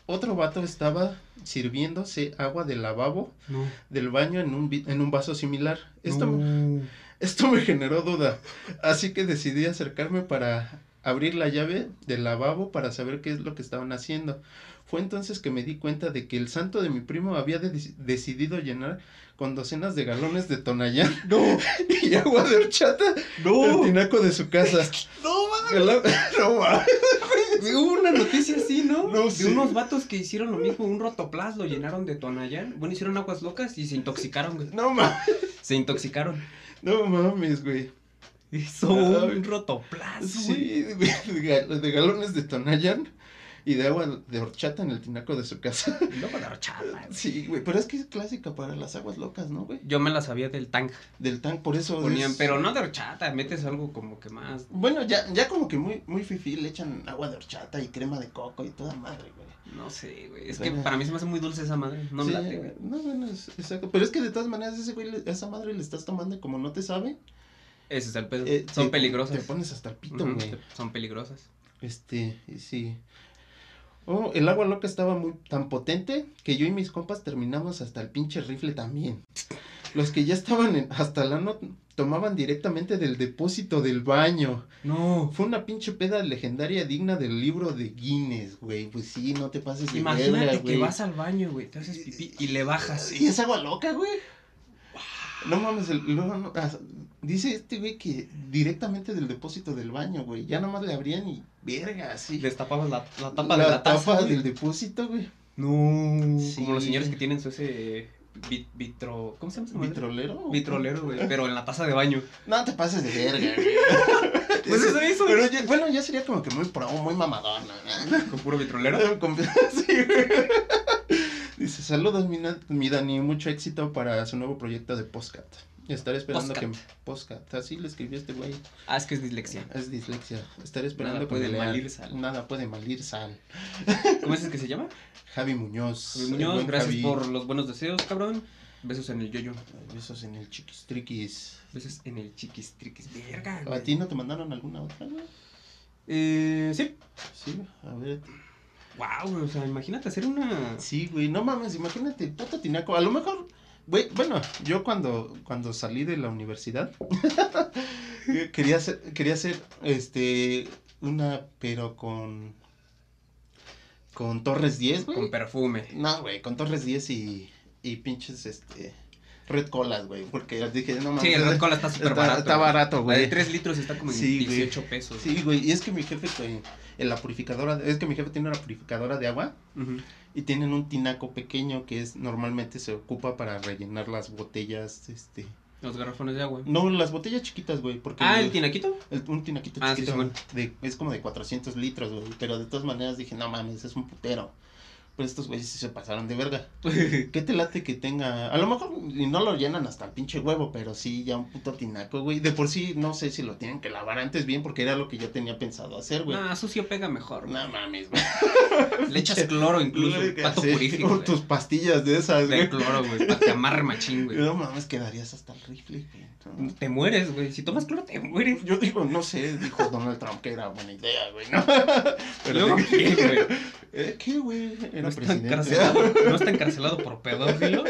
otro vato estaba sirviéndose agua del lavabo No. del baño en un, en un vaso similar. Esto, No. esto me generó duda, así que decidí acercarme para abrir la llave del lavabo para saber qué es lo que estaban haciendo. Fue entonces que me di cuenta de que el santo de mi primo había de- decidido llenar con docenas de galones de Tonayán No. y agua de horchata el tinaco de su casa. No, mames. No mames. Hubo una noticia así, ¿no? No de unos vatos que hicieron lo mismo, un rotoplas lo llenaron de Tonayán. Bueno, hicieron aguas locas y se intoxicaron, güey. No mames. Se intoxicaron. No mames, güey. Hizo Ay. un rotoplas, güey. Sí, güey, de, gal- de galones de Tonayán y de agua de horchata en el tinaco de su casa. Y luego de horchata, güey. Sí, güey, pero es que es clásica para las aguas locas, ¿no, güey? Yo me la sabía del tank. Del tank, por eso Ponían, es- pero no de horchata, metes algo como que más. Bueno, ya, ya como que muy, muy fifi le echan agua de horchata y crema de coco y toda madre, güey. No sé, güey. Es que Bueno. para mí se me hace muy dulce esa madre. No me Sí, late, güey. No, bueno, es, exacto. Pero es que de todas maneras ese güey, esa madre le estás tomando y como no te sabe. Ese es el pedo. eh, Son te- peligrosas. Te pones hasta el pito, güey. Son peligrosas. Este, y sí. Oh, el agua loca estaba muy tan potente que yo y mis compas terminamos hasta el pinche rifle también. los que ya estaban en, hasta la no tomaban directamente del depósito del baño. No. Fue una pinche peda legendaria digna del libro de Guinness, güey. Pues sí, no te pases de Imagínate verga, que vas al baño, güey, te haces pipí y le bajas. Y es agua loca, güey. No mames, el- no- ah, dice este güey que directamente del depósito del baño, güey. Ya nomás le abrían y verga, así. Destapabas la, la tapa la de la taza. tapa güey. del depósito, güey. No. Sí. Como los señores que tienen su ese vit- vitro. ¿Cómo se llama? ¿Vitrolero? Vitrolero, güey. Pero en la taza de baño. No te pases de verga, güey. Pues eso hizo. Pero ya- bueno, ya sería como que muy pro, muy mamador, ¿no? Con puro vitrolero. Con- sí, güey. Dice, saludos mi, mi Dani, mucho éxito para su nuevo proyecto de Postcat. Estaré esperando Postcat. que... Postcat, así le escribió este güey. Ah, es que es dislexia. Es dislexia. Estaré esperando Nada que me puede lean. malir sal. Nada puede malir sal. ¿Cómo es el que se llama? Javi Muñoz. Javi el Muñoz, gracias Javi. por los buenos deseos, cabrón. Besos en el yoyo. Besos en el chiquistriquis. Besos en el chiquis triquis. Verga. ¿A ti no te mandaron alguna otra, güey? Eh, sí. Sí, a ver. Wow, o sea, imagínate hacer una. Sí, güey, no mames, imagínate, puto tinaco. A lo mejor, bueno, yo cuando, cuando salí de la universidad, quería hacer, quería hacer, este, una, pero con, con Torres 10, güey. Con perfume. No, güey, con Torres 10 y, y pinches, este, Red Colas, güey, porque dije, no mames. Sí, el Red Cola está súper barato. está barato, güey. de 3 litros está como en Sí, güey. 18 pesos. Sí, güey, y es que mi jefe, güey, en la purificadora, es que mi jefe tiene una purificadora de agua. Y tienen un tinaco pequeño que es normalmente se ocupa para rellenar las botellas, este... Los garrafones de agua. No, las botellas chiquitas, güey, porque... Ah, el tinaquito. el- un tinaquito Ah, sí, chiquito, de, es como de 400 litros, güey, pero de todas maneras dije, no mames, es un putero. Pero estos güeyes se pasaron de verga. ¿Qué te late que tenga? A lo mejor no lo llenan hasta el pinche huevo, pero sí, ya un puto tinaco, güey. De por sí, no sé si lo tienen que lavar antes bien, porque era lo que yo tenía pensado hacer, güey. Ah, sucio pega mejor. No mames, güey. Le echas cloro incluso. Pato sí, purífico. güey. tus pastillas de esas, De güey. cloro, güey. Para que amarre machín, güey. No mames, quedarías hasta el rifle, güey. No. Te mueres, güey. Si tomas cloro, te mueres. Yo digo, no sé, dijo Donald Trump que era buena idea, güey, ¿no? ¿qué, güey? ¿Eh, ¿Qué, güey? Era ¿No está, presidente. encarcelado, ¿No está encarcelado por pedófilo?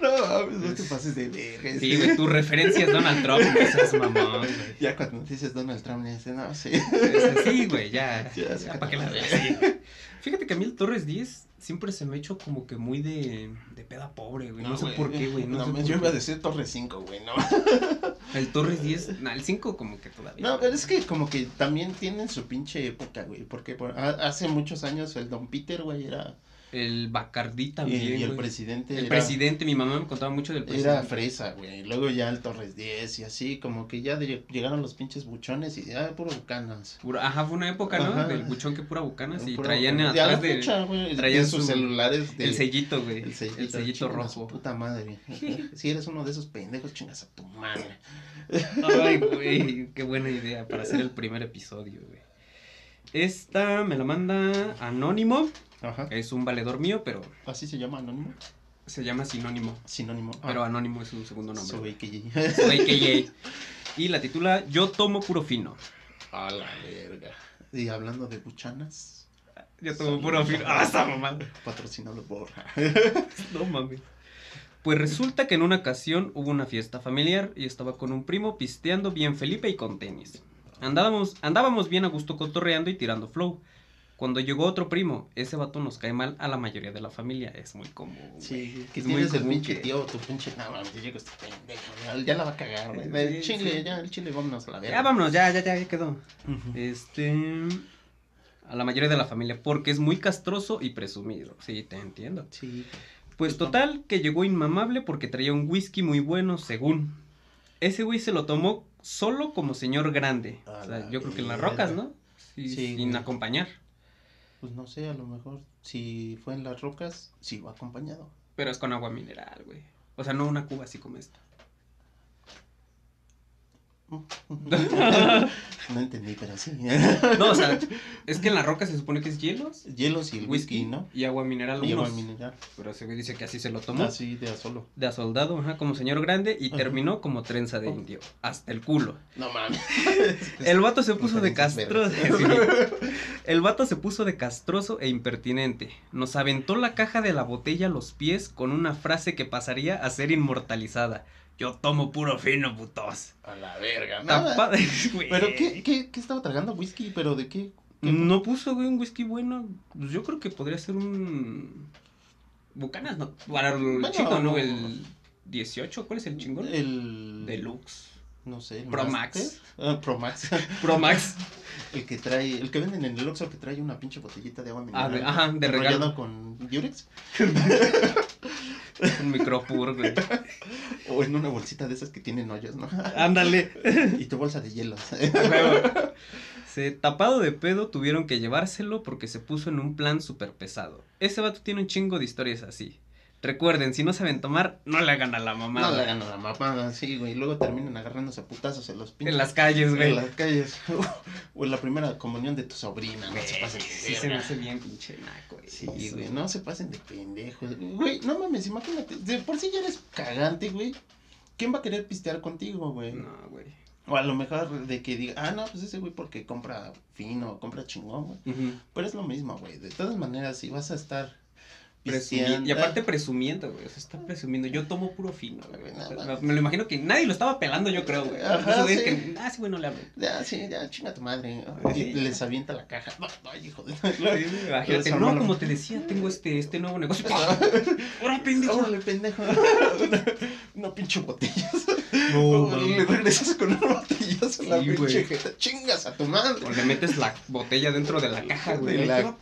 No, no te pases de verga. Sí, güey. Tu referencia es Donald Trump. No seas mamón, güey. Ya cuando dices Donald Trump, le dices, no, sí. Este, Sí, güey, ya. Ya, para que la veas. Fíjate que a mí el Torres 10 siempre se me ha hecho como que muy de, de peda pobre, güey. No, sé por qué, güey. No, No, sé yo qué. iba a decir Torre 5, güey, no. El Torres 10, nah, el 5 como que todavía. No, pero es que como que también tienen su pinche época, güey. Porque por- ha- hace muchos años el Don Peter, güey, era. El Bacardí también, y el güey. presidente. El era- presidente, mi mamá me contaba mucho del presidente. Era fresa, güey. Luego ya el Torres 10 y así, como que ya de- llegaron los pinches buchones y ya puro bucanas. Pura- ajá, fue una época, ¿no? Ajá. Del buchón que pura bucanas y traían bucanas. Atrás de, fecha, güey, traían sus su- celulares de, el sellito, güey. el sellito, el sellito rojo. puta madre. si eres uno de esos pendejos, chingas a tu madre. Ay, güey, qué buena idea para hacer el primer episodio, güey. Esta me la manda Anónimo, Ajá. es un valedor mío, pero Así se llama anónimo. se llama Sinónimo. Sinónimo. Ah, Pero Anónimo es un segundo nombre. soy güey. que Soy KJ. Y la titula Yo tomo puro fino. A la verga. Y hablando de buchanas, Yo tomo puro fino. Ah, esa mamá. patrocinado por. No mames. Pues resulta que en una ocasión hubo una fiesta familiar y estaba con un primo pisteando bien Felipe y con tenis. Andábamos, andábamos bien a gusto cotorreando y tirando flow. Cuando llegó otro primo, ese vato nos cae mal a la mayoría de la familia. Es muy común. güey. Sí, que Es muy tienes el común pinche que- tío, tu pinche. No, mames, ya llegó este pendejo. ya- la va a cagar, güey. El chile, sí. ya, el chile, vámonos a la verga. Ya vámonos, ya, ya, ya, ya quedó. Este. A la mayoría de la familia, porque es muy castroso y presumido. Sí, te entiendo. Sí. Pues total, que llegó inmamable porque traía un whisky muy bueno, según. Ese güey se lo tomó solo como señor grande. A O sea, yo creo que en las rocas, ¿no? Sí, Sí, sin acompañar. Pues no sé, a lo mejor si fue en las rocas, sí va acompañado. Pero es con agua mineral, güey. O sea, no una cuba así como esta. No entendí, pero sí. No, o sea, es que en la roca se supone que es hielos, Hielos y el whisky, ¿no? y agua mineral Y agua unos. mineral. Pero ese güey dice que así se lo tomó. Así de a solo. De a soldado, ajá, como señor grande, y Ajá. terminó como trenza de Oh. indio. Hasta el culo. No mames. El vato se puso de castroso. El vato se puso de castroso e impertinente. Nos aventó la caja de la botella a los pies con una frase que pasaría a ser inmortalizada. Yo tomo puro fino, putos. A la verga. Nada. Tapa- güey. ¿Pero qué, qué, qué estaba tragando? ¿Whisky? ¿Pero de qué? ¿Qué? No puso, güey, un whisky bueno. Pues yo creo que podría ser un. Bucanas, no. Para el Bueno, chico, ¿no? El 18, ¿cuál es el chingón? El... Deluxe. No sé. el Pro Master. Max. Ah, Pro Max. Pro Max. el que trae... El que venden en el Oxxo que trae una pinche botellita de agua Ah, mineral. de- ajá, de regalo. con Durex. Un micropur, güey. O en una bolsita de esas que tienen hoyos, ¿no? Ándale. y tu bolsa de hielos. Se tapado de pedo tuvieron que llevárselo porque se puso en un plan súper pesado. Ese vato tiene un chingo de historias así. Recuerden, si no saben tomar, no le hagan a la mamada. No le hagan a la mamada, sí, güey. Y luego terminan agarrándose a putazos en los pinches. En las calles, güey. En las calles. o en la primera comunión de tu sobrina, no Güey, se pasen de sí se me hace bien pinche naco, güey. Sí, güey, no se pasen de pendejos. Güey, no mames, imagínate. De por sí ya eres cagante, güey. ¿Quién va a querer pistear contigo, güey? No, güey. O a lo mejor de que diga, ah, no, pues ese güey porque compra fino, compra chingón, güey. Pero es lo mismo, güey. De todas maneras, si vas a estar Presumi- pisteando. y aparte presumiendo, güey. O sea, está presumiendo. Yo tomo puro fino, güey. O sea, me lo imagino que nadie lo estaba pelando, yo creo, güey. Ajá, sí. que, ah, sí, güey, no le hablo. Ya, sí, ya, chinga tu madre. Sí. Y les avienta la caja. No, no, hijo de. Imagínate, no, como te decía, tengo este, este nuevo negocio. ¡Ahora, pendejo! Órale, pendejo. Una pinche botellazo. No, Le mames. regresas con una botellazo a la Sí, pinche jeta. Chingas a tu madre. O le metes la botella dentro de la caja, güey. La-.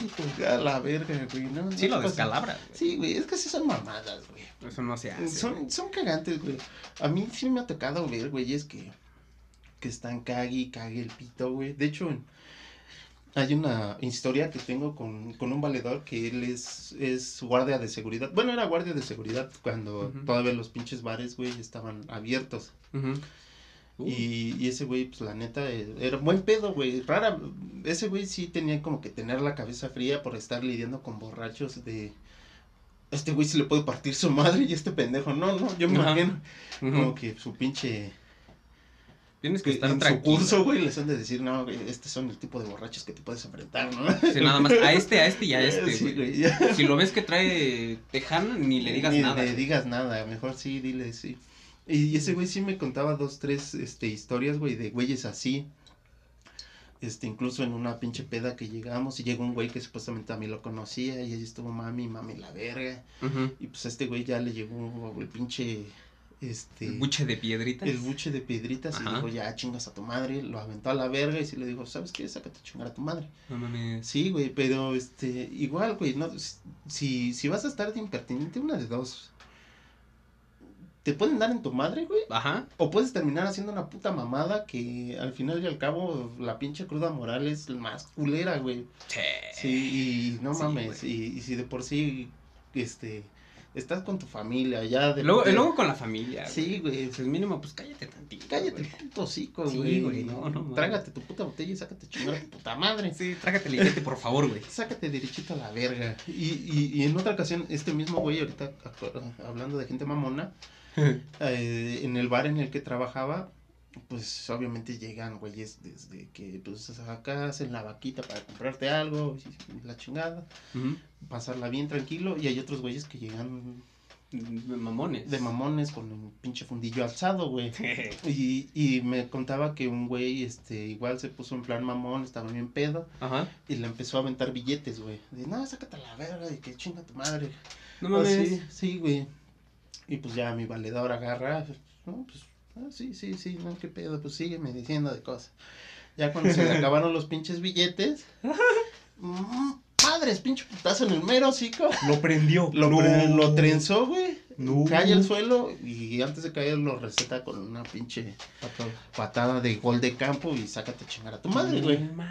A la verga, güey. No, Sí, no lo te güey. Sí, güey, es que sí son mamadas, güey. Eso no se hace. Son, güey. son cagantes, güey. A mí sí me ha tocado ver, güey, es que, que están cague y cague el pito, güey. De hecho, hay una historia que tengo con, con un valedor que él es, es guardia de seguridad. Bueno, era guardia de seguridad cuando todavía los pinches bares, güey, estaban abiertos. Uh, Y, y ese güey, pues la neta, eh, era buen pedo, güey. Rara, ese güey sí tenía como que tener la cabeza fría por estar lidiando con borrachos de... Este güey sí le puede partir su madre y este pendejo, no, no, yo me Ajá. imagino como que su pinche... Tienes que que estar en su tranquilo. curso, güey, les han de decir, no, güey, estos son el tipo de borrachos que te puedes enfrentar, ¿no? Sí, nada más a este, a este y a este, Sí, güey. güey, ya. Si lo ves que trae tejana, ni le digas Ni nada. le güey. digas nada, mejor sí, dile sí. Y ese güey sí me contaba dos, tres, este, historias, güey, de güeyes así. Este, incluso en una pinche peda que llegamos y llegó un güey que supuestamente a mí lo conocía y ahí estuvo mami, mami la verga. Y pues a este güey ya le llegó el pinche, este... El buche de piedritas. el buche de piedritas y dijo, ya chingas a tu madre, lo aventó a la verga y sí le dijo, ¿sabes qué? Sácate a chingar a tu madre. No mames. Sí, güey, pero este, igual, güey, no, si, si vas a estar de impertinente, una de dos. Te pueden dar en tu madre, güey, Ajá. o puedes terminar haciendo una puta mamada que al final y al cabo la pinche cruda moral es más culera, güey. Sí. Sí, y no Sí, mames, y, y si de por sí, este, estás con tu familia, ya de... Luego, de- con la familia. Sí, güey. Pues mínimo, pues cállate tantito. Cállate, güey. puto hocico, Sí, güey. güey, no, no mames. Trágate tu puta botella y sácate chingar a tu puta madre. Sí, trágate el billete, por favor, güey. Sácate derechito a la verga. Y, y, y en otra ocasión, este mismo güey, ahorita hablando de gente mamona, eh, en el bar en el que trabajaba, pues obviamente llegan güeyes desde que pues acá hacen la vaquita para comprarte algo, la chingada, pasarla bien tranquilo, y hay otros güeyes que llegan Mamones. de mamones con un pinche fundillo alzado, güey. Y, y me contaba que un güey, este, igual se puso en plan mamón, estaba bien pedo, Ajá. y le empezó a aventar billetes, güey. De, no, sácate a la verga, y que chinga tu madre. No mames. sí, güey. Y pues ya mi valedor agarra, no, pues, ah, sí, sí, sí, no, qué pedo, pues sígueme diciendo de cosas. Ya cuando se le acabaron los pinches billetes, mm, madres, pinche putazo en el mero hocico. Lo prendió. Lo, No. pre- lo trenzó, güey. No. Cae al suelo y antes de caer lo receta con una pinche patada de gol de campo y sácate a chingar a tu madre, güey. No.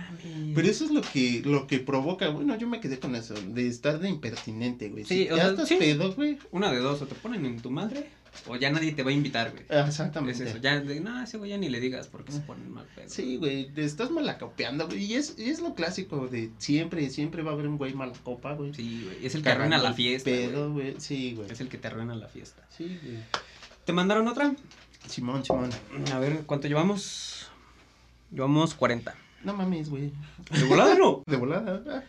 Pero eso es lo que, lo que provoca, bueno, yo me quedé con eso, de estar de impertinente, güey. Sí, si o ya sea, estás sí. pedo, güey. Una de dos, o te ponen en tu madre O ya nadie te va a invitar, güey. Ah, Es Exactamente. eso. Ya, de, no, ese güey ya ni le digas porque se ponen mal pedo. Sí, güey, te estás malacopeando, güey. Y es, y es lo clásico de siempre, siempre va a haber un güey malacopa, güey. Sí, güey. Es el que arruina la fiesta. Pedo, güey. güey. Sí, güey. Es el que te arruina la fiesta. Sí, güey. ¿Te mandaron otra? Simón, Simón. A ver, ¿cuánto llevamos? Llevamos 40. No mames, güey. ¿De volada no? De volada. ah.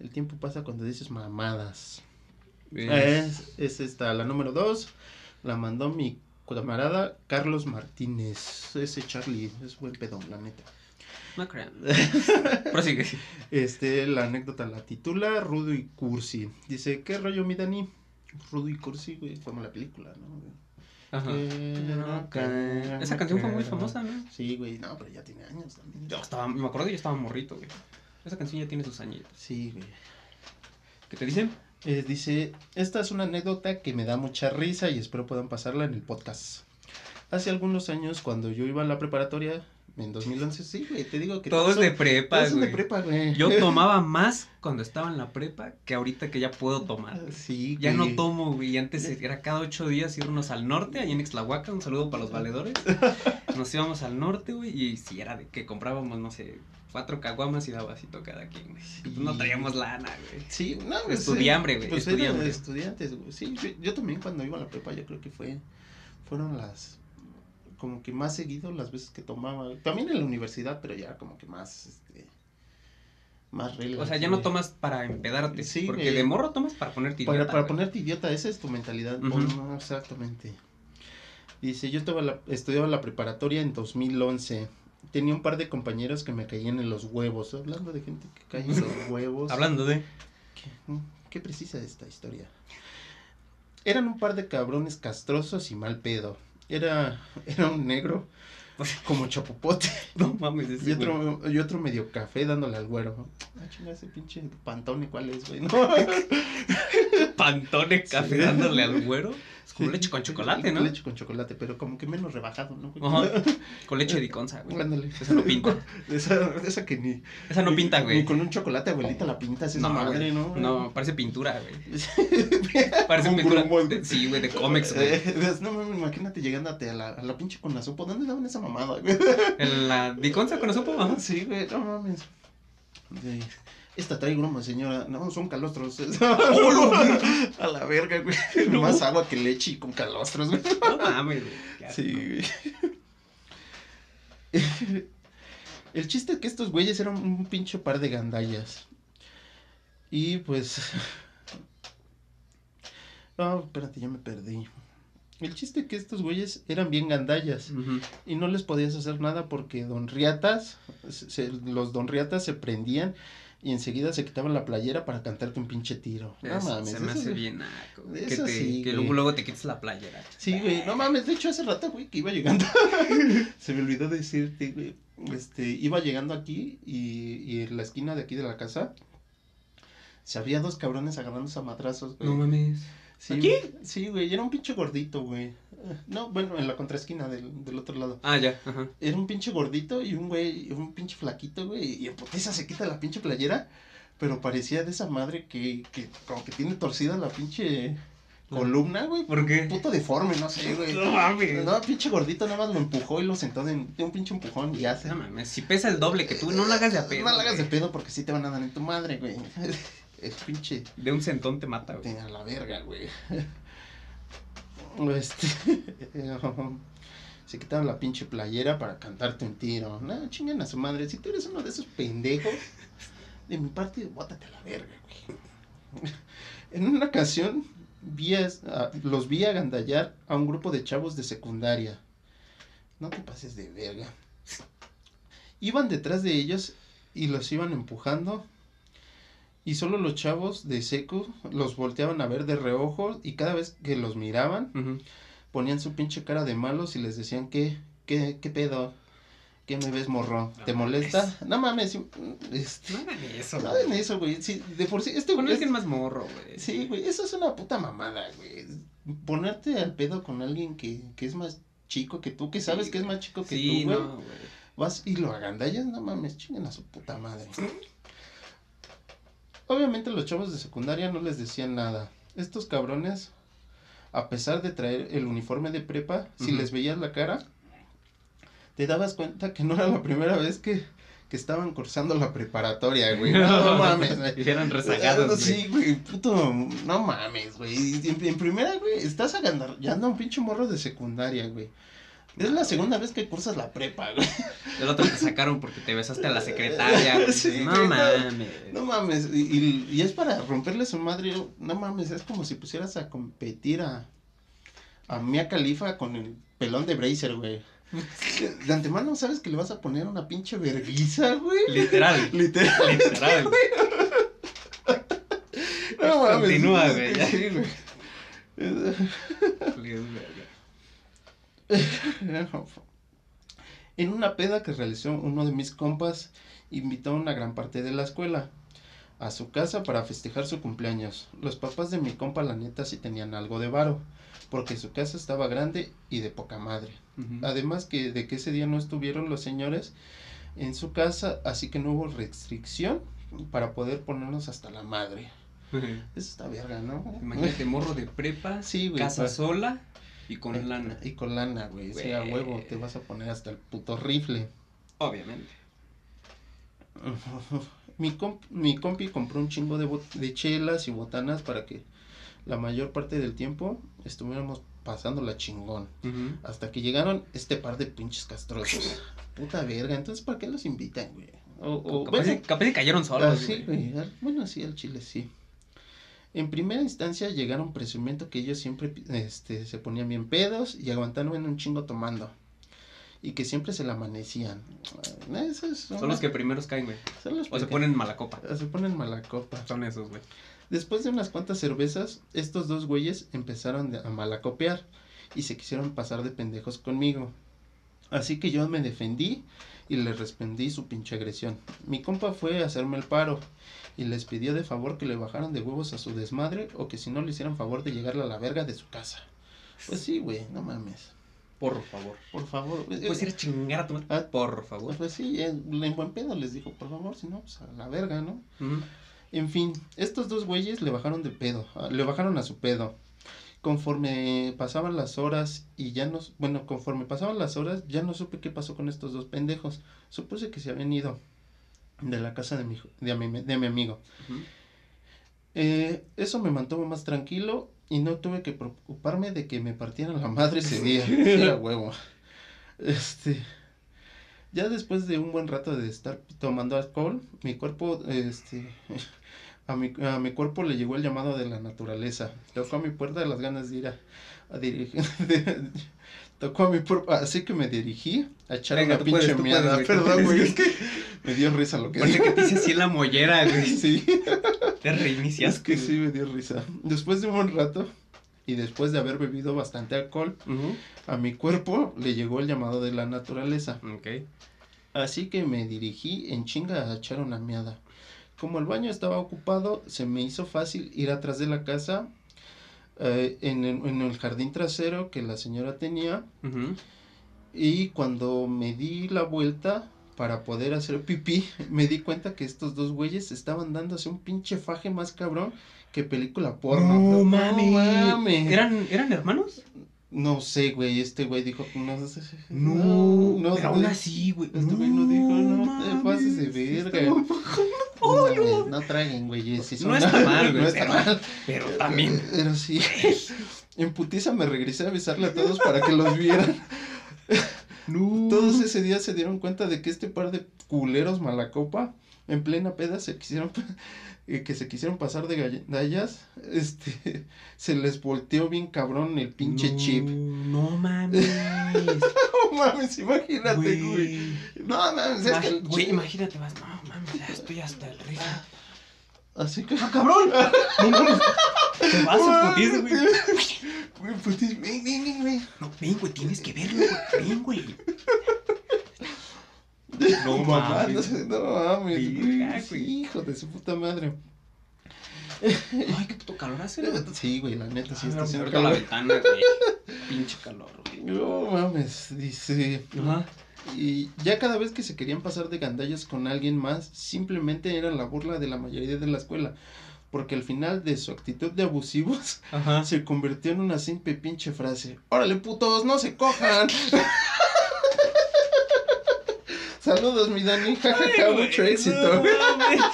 El tiempo pasa cuando dices mamadas. Es- Es, es esta, la número dos. La mandó mi camarada Carlos Martínez. Ese Charlie es buen pedo, la neta. No crean. Prosigue. Este, la anécdota la titula Rudo y Cursi. Dice, ¿qué rollo, mi Dani? Rudo y Cursi, güey, como la película, ¿no? Ajá. Creo, Esa canción fue muy creo. famosa, ¿no? Sí, güey, no, pero ya tiene años también. Yo estaba, me acuerdo que yo estaba morrito, güey. Esa canción ya tiene sus añitos. Sí, güey. ¿Qué te dicen? Eh, dice, esta es una anécdota que me da mucha risa y espero puedan pasarla en el podcast. Hace algunos años, cuando yo iba a la preparatoria, en 2011, sí, güey, te digo que... Todo es son- de prepa, todos de prepa, güey. Yo tomaba más cuando estaba en la prepa que ahorita que ya puedo tomar. güey. Sí, Ya no tomo, güey. Antes era cada ocho días irnos al norte, allá en Ixtlahuaca. Un saludo para los valedores. Nos íbamos al norte, güey. Y si era de que comprábamos, no sé, cuatro caguamas y daba vasito cada quien, güey. Pues no traíamos lana, güey. Sí, no, pues, Estudiambre, güey, Pues estudiambre. estudiantes, güey. Sí, yo, yo también cuando iba a la prepa, yo creo que fue, fueron las, como que más seguido las veces que tomaba. También en la universidad, pero ya como que más, este, más relax. O sea, ya no güey. tomas para empedarte. Sí, porque güey. de morro tomas para ponerte Para, idiota. para güey. ponerte idiota, esa es tu mentalidad. Ujú. bueno, exactamente. Dice, yo estaba la, estudiaba la preparatoria en 2011. Tenía un par de compañeros que me caían en los huevos. Hablando de gente que cae en los huevos. Hablando de. ¿Qué, qué precisa esta historia? Eran un par de cabrones castrosos y mal pedo. Era, era un negro como chapopote No mames, ese y güey. otro, y otro medio café dándole al güero. Ah, chinga, ese pinche pantone, ¿cuál es, güey? No. Pantone café dándole al güero. Es como leche con chocolate, ¿no? Leche con chocolate, pero como que menos rebajado, ¿no? Ajá. Con leche de conza, güey. Ándale. Esa no pinta. Esa, esa que ni. Esa no ni- pinta, Ni güey. con un chocolate, abuelita, la pintas esa No, madre. ¿no? No, parece pintura, güey. Parece Un pintura. de- sí, güey, de cómics, güey. Eh, no mames, imagínate llegándote a la, a la pinche con la sopa. ¿Dónde daban esa mamada, güey? En la diconza con la sopa, ajá. Sí, güey, no mames. De, esta trae groma, señora. No, son calostros. a la verga, güey. No. Más agua que leche y con calostros, güey. No mames, güey. Sí, güey. El chiste es que estos güeyes eran un pinche par de gandallas. Y pues. No, espérate, ya me perdí. El chiste es que estos güeyes eran bien gandallas. Y no les podías hacer nada porque don Riatas, se- los don Riatas se prendían y enseguida se quitaban la playera para cantarte un pinche tiro. No Es- mames. se me hace bien naco. güey, Que, eso te, sí, que güey. luego, luego te quites la playera. Sí, güey, no mames, de hecho hace rato, güey, que iba llegando, se me olvidó decirte, güey, este, iba llegando aquí y, y en la esquina de aquí de la casa, se había dos cabrones agarrándose a madrazos, güey. No mames. Sí, ¿Aquí? Sí, güey, era un pinche gordito, güey. No, bueno, en la contraesquina del, del otro lado. Ah, ya, ajá. Era un pinche gordito y un güey, un pinche flaquito, güey, y en se quita la pinche playera, pero parecía de esa madre que, que como que tiene torcida la pinche columna, güey. ¿Por qué? Puto deforme, no sé, güey. No mames. No, pinche gordito nada más lo empujó y lo sentó de, de un pinche empujón y ya se. No mames, si pesa el doble que tú, no lo hagas de pedo. No lo hagas de pedo porque sí te van a dar en tu madre, güey. Es pinche De un centón te mata, güey. a la verga, güey. Este. Se quitaron la pinche playera para cantarte un tiro. No, chingan a su madre. Si tú eres uno de esos pendejos, de mi parte, bótate a la verga, güey. En una ocasión, vi a- a- los vi agandallar a un grupo de chavos de secundaria. No te pases de verga. Iban detrás de ellos y los iban empujando. Y solo los chavos de seco los volteaban a ver de reojo y cada vez que los miraban Ujú. ponían su pinche cara de malos y les decían, ¿qué, qué, qué pedo? ¿Qué me ves, morro? ¿Te No molesta? No mames, sí, este, No hagan eso, no güey. hagan eso, güey. Sí, de por sí, este Con güey. alguien más morro, güey. Sí, güey, eso es una puta mamada, güey. Ponerte al pedo con alguien que, que es más chico que tú, que sabes Sí, que es más chico que Sí, tú, güey. no, güey. Vas y lo agandallas, no mames, chinguen a su puta madre. Obviamente los chavos de secundaria no les decían nada. Estos cabrones a pesar de traer el uniforme de prepa, si les veías la cara, te dabas cuenta que no era la primera vez que, que estaban cursando la preparatoria, güey. No, mames, güey. Y eran rezagados, Sí, güey, puto, no mames, güey. En, en primera, güey, estás agarrando un pinche morro de secundaria, güey. Es la segunda vez que cursas la prepa, güey. El otro te sacaron porque te besaste a la secretaria. güey. Sí, no güey, mames. No mames, y, y- y es para romperle su madre, no mames, es como si pusieras a competir a, a Mia Khalifa con el pelón de Bracer, güey. De antemano sabes que le vas a poner una pinche verguiza, güey. Literal. Literal. Literal. No mames. Continúa, güey. Sí, güey. En una peda que realizó uno de mis compas, invitó a una gran parte de la escuela a su casa para festejar su cumpleaños. Los papás de mi compa, la neta, sí tenían algo de varo, porque su casa estaba grande y de poca madre. Además que de que ese día no estuvieron los señores en su casa, así que no hubo restricción para poder ponernos hasta la madre. Eso está verga, ¿no? Imagínate, morro de prepa, Sí, güey. casa pa- sola y con lana. Y con lana, güey. Sí, a huevo, te vas a poner hasta el puto rifle. Obviamente. Mi, comp- mi compi compró un chingo de, de chelas y botanas para que la mayor parte del tiempo estuviéramos pasando la chingón. Hasta que llegaron este par de pinches castrosos. Puta verga, entonces ¿para qué los invitan, güey? O, o, Capaz, bueno, capaz y cayeron ah, solos. sí, güey. güey. al- Bueno, sí, al chile sí. En primera instancia llegaron presumiendo que ellos siempre este, se ponían bien pedos y aguantaron un chingo tomando. Y que siempre se la amanecían. Son los que primeros caen, güey. son los O se ponen mala copa. se ponen mala copa. Son esos, güey. Después de unas cuantas cervezas, estos dos güeyes empezaron a malacopiar y se quisieron pasar de pendejos conmigo. Así que yo me defendí y les respondí su pinche agresión. Mi compa fue a hacerme el paro y les pidió de favor que le bajaran de huevos a su desmadre o que si no le hicieran favor de llegarle a la verga de su casa. Pues sí, güey, no mames. Por favor. Por favor. güey. Puedes ir a chingar a tu madre. Ah, Por favor. Pues sí, en, en buen pedo les dijo, por favor, si no, pues a la verga, ¿no? En fin, estos dos güeyes le bajaron de pedo, le bajaron a su pedo. Conforme pasaban las horas y ya no, bueno, conforme pasaban las horas, ya no supe qué pasó con estos dos pendejos. Supuse que se habían ido de la casa de mi, de mi, de mi amigo. Eh, eso me mantuvo más tranquilo y no tuve que preocuparme de que me partieran la madre ese día. Sí, a huevo. Este, ya después de un buen rato de estar tomando alcohol, mi cuerpo, este, a mi, a mi cuerpo le llegó el llamado de la naturaleza. Tocó a mi puerta las ganas de ir a, a dirigir. tocó a mi puerta, así que me dirigí a echar Venga, una puedes, pinche puedes, tú Perdón, güey, es que me dio risa lo que dije. que te hice así en la mollera, güey. Sí. Te reiniciaste. Es que sí me dio risa. Después de un buen rato y después de haber bebido bastante alcohol, a mi cuerpo le llegó el llamado de la naturaleza. Ok. Así que me dirigí en chinga a echar una miada. Como el baño estaba ocupado, se me hizo fácil ir atrás de la casa, eh, en, el, en el jardín trasero que la señora tenía. Y cuando me di la vuelta para poder hacer pipí, me di cuenta que estos dos güeyes estaban dándose un pinche faje más cabrón que película porno. No mames. mames. ¿Eran, ¿Eran hermanos? No sé, güey, este güey dijo, no sé. No, no, pero aún no, así, güey. Este güey no dijo, no te pases de mames, verga. No, mames, no traguen, güey. si No está mal, güey, no está pero- mal. Pero también. Pero sí. En putiza me regresé a avisarle a todos para que los vieran. No. Todos ese día se dieron cuenta de que este par de culeros malacopa en plena peda se quisieron eh, que se quisieron pasar de gallas, este se les volteó bien cabrón el pinche No, chip. No mames. No mames, imagínate, güey. Güey. No mames, es que Güey, imagínate, vas. No mames, ya estoy hasta el risa. Así que ¡Ah, cabrón! No mames. Te vas a putiza, güey. Güey, putis, ven, ven, ven, ven. No, ven, güey, tienes que verlo, güey. Ven, güey. No mames. no, mames, hijo de su puta madre. Ay, qué puto calor hace, ¿no? Sí, güey, la neta, sí Ay, está haciendo abrir la calor. ventana, güey. Pinche calor, güey. No mames, dice. Ajá. Y ya cada vez que se querían pasar de gandallas con alguien más, simplemente era la burla de la mayoría de la escuela. porque al final de su actitud de abusivos Ajá. se convirtió en una simple pinche frase. Órale, putos, no se cojan. Saludos, mi Dani. Jajaja, mucho éxito. No, mames.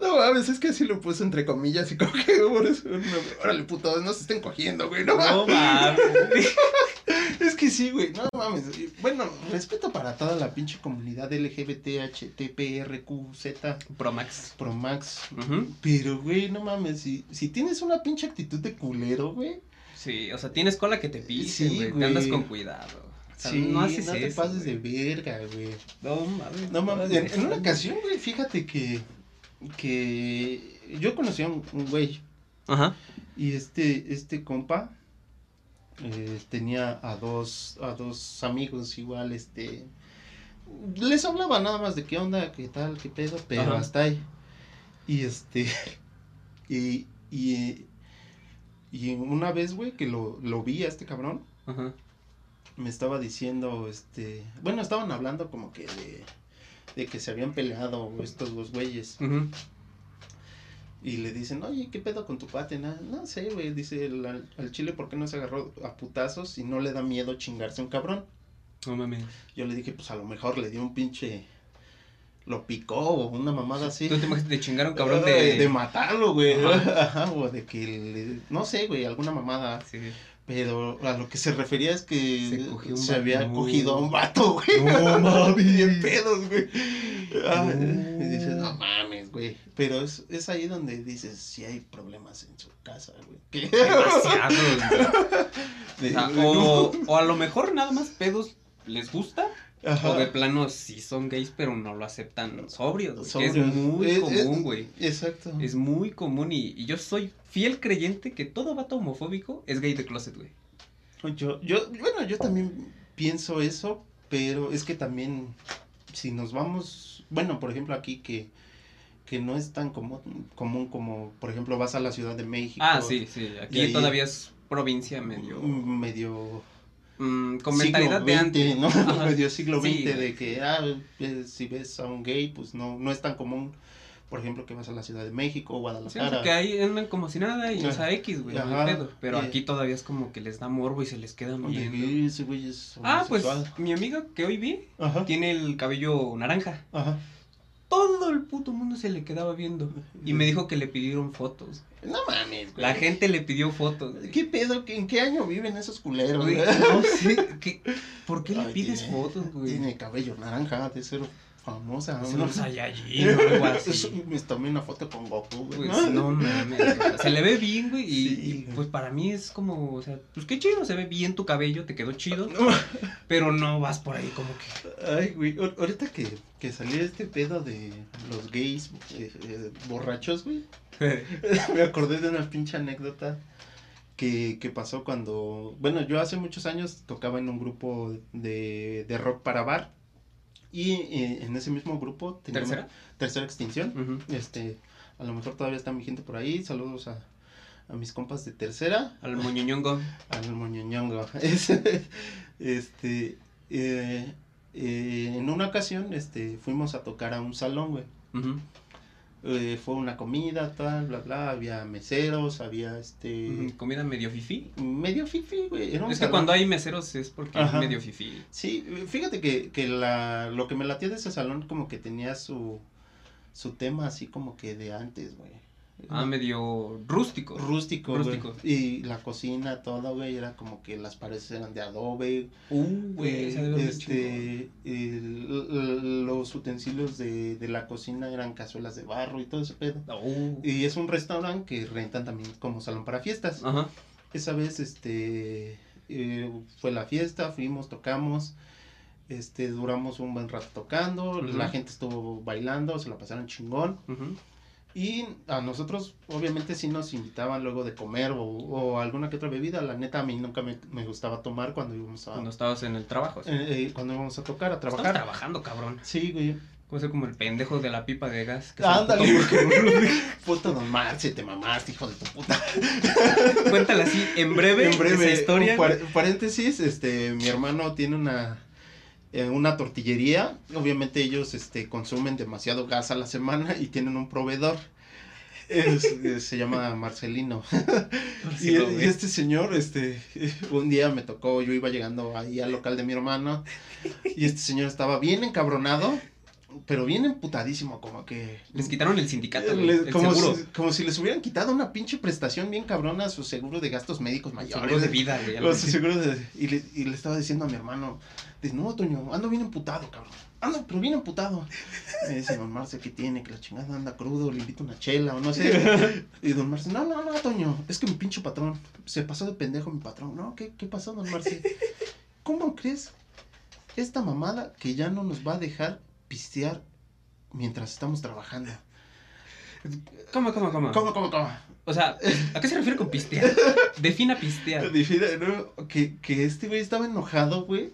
No mames, es que así lo puso entre comillas y como que por eso, no, órale putos, no se estén cogiendo, güey, no, No mames. Es que sí, güey, no mames. Bueno, respeto para toda la pinche comunidad LGBT, HTPRQZ, Pro Max. Pro Max. Ujú. Pero, güey, no mames, si, si tienes una pinche actitud de culero, güey. Sí, o sea, tienes cola que te güey. güey. Te andas con cuidado. O sea, sí, no haces te eso, pases güey. de verga, güey. No mames. No mames, en, en una ocasión, güey, fíjate que, que yo conocí a un, un güey Ajá. y este, este compa eh, tenía a dos, a dos amigos igual, este, les hablaba nada más de qué onda, qué tal, qué pedo, pero Ajá. hasta ahí. Y este, y, y, y una vez, güey, que lo, lo vi a este cabrón, Ajá. Me estaba diciendo, este, bueno, estaban hablando como que de, de que se habían peleado estos dos güeyes. Y le dicen, oye, ¿qué pedo con tu pate? No, no sé, güey, dice el, al, al chile, ¿por qué no se agarró a putazos y no le da miedo chingarse a un cabrón? No mames. Yo le dije, pues a lo mejor le dio un pinche, lo picó o una mamada así. ¿Tú te imaginas de chingar a un cabrón de, de... de matarlo, güey. Ajá. Ajá, o de que, le- no sé, güey, alguna mamada. Sí. Pero a lo que se refería es que Se se, cogió un había cogido a un vato, güey. No mames. Bien pedos, güey. Ah, No. Y dices, no mames, güey. Pero es, es ahí donde dices, si hay problemas en su casa, güey. ¿Qué? Demasiado, güey. De- O, sea, o, o a lo mejor nada más pedos les gusta. Ajá. O de plano sí son gays, pero no lo aceptan sobrios. Sobrios. es muy Es- común, güey. Exacto. Es muy común y, y yo soy fiel creyente que todo vato homofóbico es gay de closet, güey. Yo, yo, bueno, yo también pienso eso, pero es que también, si nos vamos, bueno, por ejemplo aquí que, que no es tan común, común como, por ejemplo, vas a la Ciudad de México. Ah, sí, sí. Aquí Y todavía es provincia medio. Medio mm, con mentalidad de antes. ¿no? Medio siglo XX Sí, de que, ah, eh, si ves a un gay, pues no, no es tan común, por ejemplo, que vas a la Ciudad de México o Sí, Guadalajara. porque ahí andan como si nada y, o sea, X, güey, no pedo. Pero Y- aquí todavía es como que les da morbo y se les quedan De viendo. que ese güey es Ah, pues mi amiga que hoy vi Ajá, tiene el cabello naranja. ajá. Todo el puto mundo se le quedaba viendo. Y me dijo que le pidieron fotos. No mames, güey. La gente le pidió fotos. güey. ¿Qué pedo? ¿En qué año viven esos culeros? Güey, no sé, ¿qué- ¿por qué le pides tiene- fotos, güey? Tiene cabello naranja, de ser famosa. Es ¿no? un Saiyajin o algo así. Me tomé una foto con Goku, güey. Pues no mames, o sea, se le ve bien, güey, y, Sí, y, güey. pues para mí es como, o sea, pues qué chido, se ve bien tu cabello, te quedó chido, No, pero no vas por ahí como que... Ay, güey, ahor- ahorita que, que salió este pedo de los gays eh, eh, borrachos, güey, me acordé de una pinche anécdota que, que pasó cuando, bueno, yo hace muchos años tocaba en un grupo de, de rock para bar y eh, en ese mismo grupo teníamos ¿Tercera? tercera extinción, este, a lo mejor todavía está mi gente por ahí, saludos a, a mis compas de tercera, Al moñoñongo. al moñoñongo. Este, eh, eh, en una ocasión, este, fuimos a tocar a un salón, güey. Ujú. Eh, fue una comida, tal, bla, bla, había meseros, había, este, Comida medio fifí. medio fifi, güey. Era un Es que salón- cuando hay meseros es porque Ajá. es medio fifí. Sí, fíjate que, que la, lo que me latía de ese salón como que tenía su, su tema así como que de antes, güey. Ah, medio rústico. Rústico. Y la cocina, todo, güey, era como que las paredes eran de adobe. Uh, güey, chingón. este, el- el- los utensilios de, de la cocina eran cazuelas de barro y todo ese pedo. Uh. Y es un restaurante que rentan también como salón para fiestas. Ajá. Esa vez, este, eh, fue la fiesta, fuimos, tocamos, este, duramos un buen rato tocando, la gente estuvo bailando, se la pasaron chingón. Y a nosotros, obviamente, sí nos invitaban luego de comer o, o alguna que otra bebida. La neta, a mí nunca me, me gustaba tomar cuando íbamos a, Cuando estabas en el trabajo. sí. eh, eh, cuando íbamos a tocar, a Estás trabajar. trabajando, cabrón. Sí, güey. Puede ser como el pendejo de la pipa de gas. que Ándale, puto don Marce, te mamaste, hijo de tu puta. Cuéntala así, en breve, en breve, esa historia. par- paréntesis, este, mi hermano tiene una eh, una tortillería, obviamente ellos este consumen demasiado gas a la semana y tienen un proveedor. Es- eh, se llama Marcelino. Y, y este señor, este, un día me tocó, yo iba llegando ahí al local de mi hermano y este señor estaba bien encabronado, pero bien emputadísimo, como que... Les quitaron el sindicato, güey, Le- el como, seguro. si, como si les hubieran quitado una pinche prestación bien cabrona a su seguro de gastos médicos mayores. Seguro de vida, güey. algo O su así. seguro de- y, le, y le estaba diciendo a mi hermano, dice, no, Toño, ando bien emputado, cabrón. Ando, pero bien emputado. Me dice don Marce que tiene, que la chingada anda crudo, le invito una chela o no sé. Y don Marce, no, no, no, Toño, es que mi pinche patrón, se pasó de pendejo mi patrón. No, ¿qué, qué pasó, don Marce? ¿Cómo crees esta mamada que ya no nos va a dejar pistear mientras estamos trabajando? ¿Cómo, cómo, cómo? ¿Cómo, cómo, cómo? O sea, ¿a qué se refiere con pistear? Defina pistear. Define, ¿no? Que, que este güey estaba enojado, güey.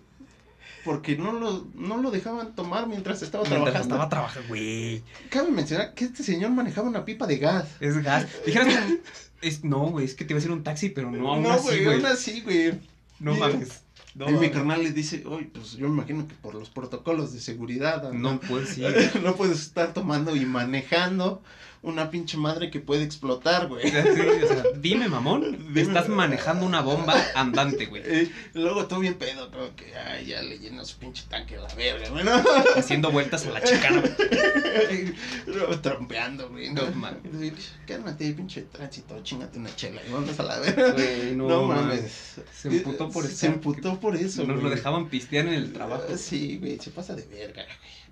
Porque no lo, no lo dejaban tomar mientras estaba Mientras trabajando. estaba trabajando, güey. Cabe mencionar que este señor manejaba una pipa de gas. Es gas. Dijeras que... Es, no, güey, es que te iba a decir un taxi, pero no, aún no, así, güey, güey. aún así, güey. No mames. No, y mi carnal le dice, oye, pues yo me imagino que por los protocolos de seguridad. No puedes, sí. no puedes estar tomando y manejando una pinche madre que puede explotar, güey. Sí, o sea, dime, mamón, Dime. estás manejando una bomba andante, güey. Eh, luego todo bien pedo, creo que ay, ya le lleno su pinche tanque a la verga, güey, ¿no? Haciendo vueltas a la chicana. Luego Trompeando, güey. No mames. Cálmate, pinche tránsito, chingate una chela y vamos a la verga. Güey, No, no, mames. Se emputó por Se estar- emputó por eso, Nos lo güey. dejaban pistear en el trabajo. Sí, güey, se pasa de verga,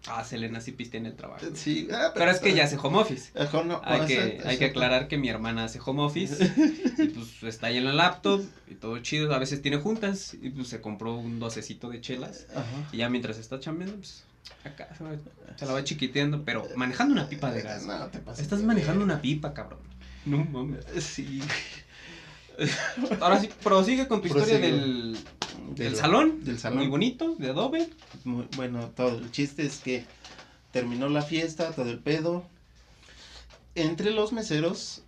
Ah, Selena sí pistea en el trabajo. Sí, ah, Pero es que ya hace home office. No, Hay que, hay que aclarar que mi hermana hace home office y pues está ahí en la laptop y todo chido. A veces tiene juntas y pues se compró un docecito de chelas Ajá. y ya mientras está chambeando, pues acá se, va- se la va chiquiteando, pero manejando una pipa de gas. No, te pasas Estás manejando una pipa, cabrón. No mames. Sí. Ahora sí, prosigue con tu historia del Del- salón. Del salón. Muy bonito, de adobe. Muy- bueno, todo. El chiste es que terminó la fiesta, todo el pedo. Entre los meseros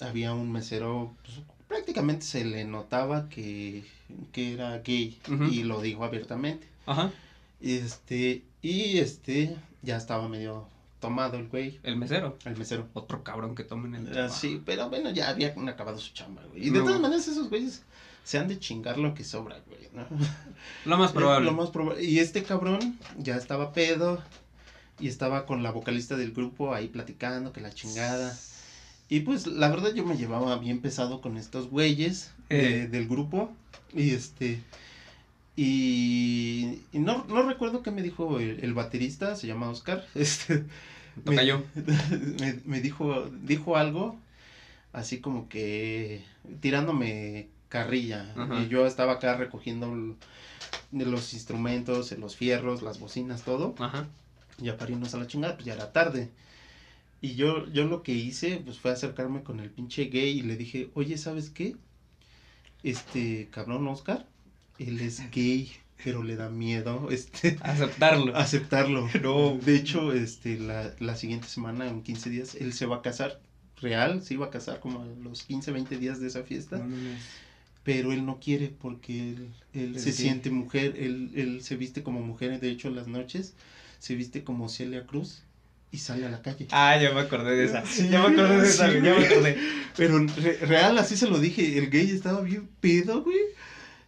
había un mesero, pues, prácticamente se le notaba que, que era gay y lo dijo abiertamente. Ajá. Y este, y este, ya estaba medio tomado el güey, El mesero. el mesero. Otro cabrón que tomen el Ah, sí, pero bueno, ya había acabado su chamba, güey. Y de No. todas maneras esos güeyes se han de chingar lo que sobra, güey, ¿no? Lo más probable. Lo más probable. Y este cabrón ya estaba pedo y estaba con la vocalista del grupo ahí platicando que la chingada. Y pues la verdad yo me llevaba bien pesado con estos güeyes de- Eh. del grupo. Y este... Y, y no, no recuerdo qué me dijo el, el baterista, se llama Oscar. Este, me- me, me dijo, dijo algo así como que tirándome carrilla. Ajá. Y yo estaba acá recogiendo los instrumentos, los fierros, las bocinas, todo. Ajá. Ya para irnos a la chingada, pues ya era tarde. Y yo, yo lo que hice, pues fue acercarme con el pinche gay y le dije, oye, ¿sabes qué? Este cabrón Oscar, él es gay, pero le da miedo, este, Aceptarlo. aceptarlo. No. De hecho, este, la, la siguiente semana, en 15 días, él se va a casar. Real, se iba a casar como a los 15, 20 días de esa fiesta. No. Pero él no quiere porque él, se gay. siente mujer. Él, él se viste como mujer. De hecho, las noches se viste como Celia Cruz y sale a la calle. Ah, ya me acordé de esa. Sí, ya me acordé de esa, sí, ya me acordé. Pero re- real, así se lo dije. El gay estaba bien pedo, güey.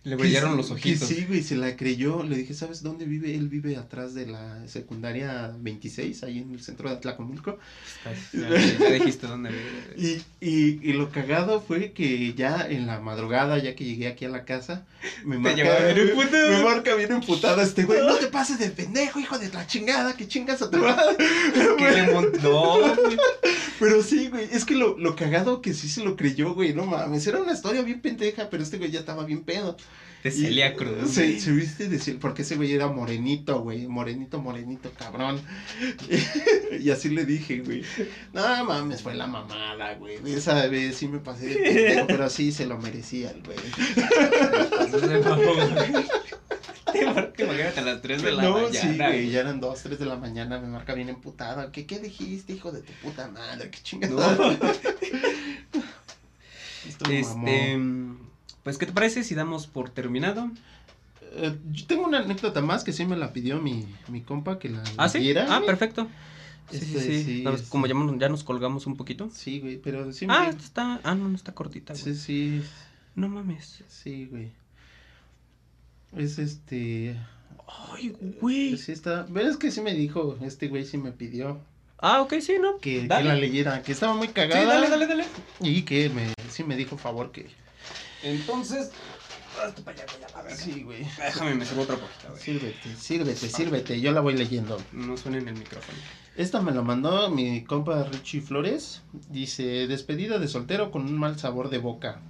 Le brillaron los ojitos. Sí, güey, se la creyó. Le dije, ¿sabes dónde vive? Él vive atrás de la secundaria 26, ahí en el centro de Atlacomulco. Ya, ya dijiste dónde vive. Y, y, y lo cagado fue que ya en la madrugada, ya que llegué aquí a la casa, me marca, bien me, emputado. me marca bien emputado este güey. No te pases de pendejo, hijo de la chingada, que chingas a tu madre. Que le mon- No, güey. Pero sí, güey, es que lo, lo cagado que sí se lo creyó, güey, no mames. Era una historia bien pendeja, pero este güey ya estaba bien pedo. De Celia Cruz. Se, viste de porque ese güey era morenito, güey. Morenito, morenito, cabrón. y así le dije, güey. No mames, fue la mamada, güey. Esa vez sí me pasé de pendejo, pero sí se lo merecía el güey. Te imagínate a las 3 de la no, mañana. sí, güey, ya eran dos, tres de la mañana, me marca bien emputada. ¿Qué, qué dijiste, hijo de tu puta madre? ¿Qué chingada? No. Este. mamó. Pues, ¿qué te parece si damos por terminado? Eh, yo tengo una anécdota más que sí me la pidió mi, mi compa que la ¿Ah, sí? diera, Ah, perfecto. Sí, sí, Este, sí. No, este, Como ya, ya nos colgamos un poquito. Sí, güey, pero sí. Ah, esta está. Ah, no, no está cortita, güey. sí, sí, No mames. sí, güey. Es este. Ay, güey. Sí está. Pero es que sí me dijo, este güey sí me pidió Ah, ok, sí, ¿no? que, la leyera, que estaba muy Sí, cagada. dale, dale, dale. Y que me, sí me dijo favor que. Entonces. para allá, para allá, verga. Sí, güey. Déjame, me sirvo otra poquita, güey. Sírvete, sírvete, sírvete. Yo la voy leyendo. No suena en el micrófono. Esta me la mandó mi compa Richie Flores. Dice, despedida de soltero con un mal sabor de boca.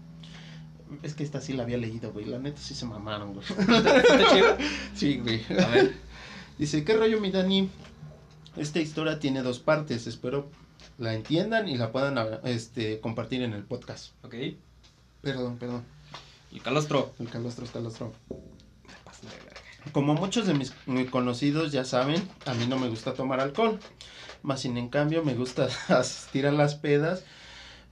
Es que esta sí la había leído, güey. La neta sí se mamaron, güey. ¿Está chido? Sí, güey. A ver. Dice, ¿qué rollo, mi Dani? Esta historia tiene dos partes. Espero la entiendan y la puedan este, compartir en el podcast. Ok. Perdón, perdón. El calostro. El calostro, el calostro. Como muchos de mis conocidos ya saben, a mí no me gusta tomar alcohol. Más sin en cambio me gusta asistir a las pedas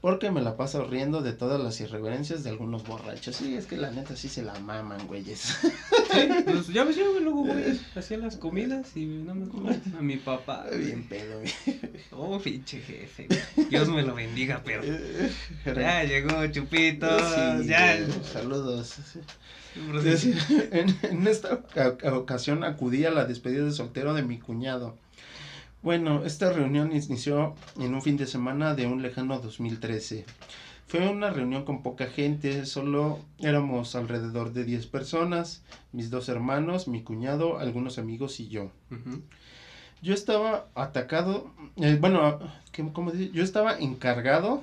porque me la paso riendo de todas las irreverencias de algunos borrachos. Sí, es que la neta sí se la maman, güeyes. Sí, pues ya ves yo, güey, luego voy hacía las comidas y no me como a mi papá. güey. Bien pedo, güey. Oh, pinche jefe. güey. Dios me lo bendiga, pero. Ya llegó Chupito. Sí, ya. güey, Saludos. En, en esta oca- ocasión acudí a la despedida de soltero de mi cuñado. Bueno, esta reunión inició en un fin de semana de un lejano 2013. Fue una reunión con poca gente, solo éramos alrededor de 10 personas, mis dos hermanos, mi cuñado, algunos amigos y yo. Yo estaba atacado, eh, bueno, ¿qué- ¿cómo decir? Yo estaba encargado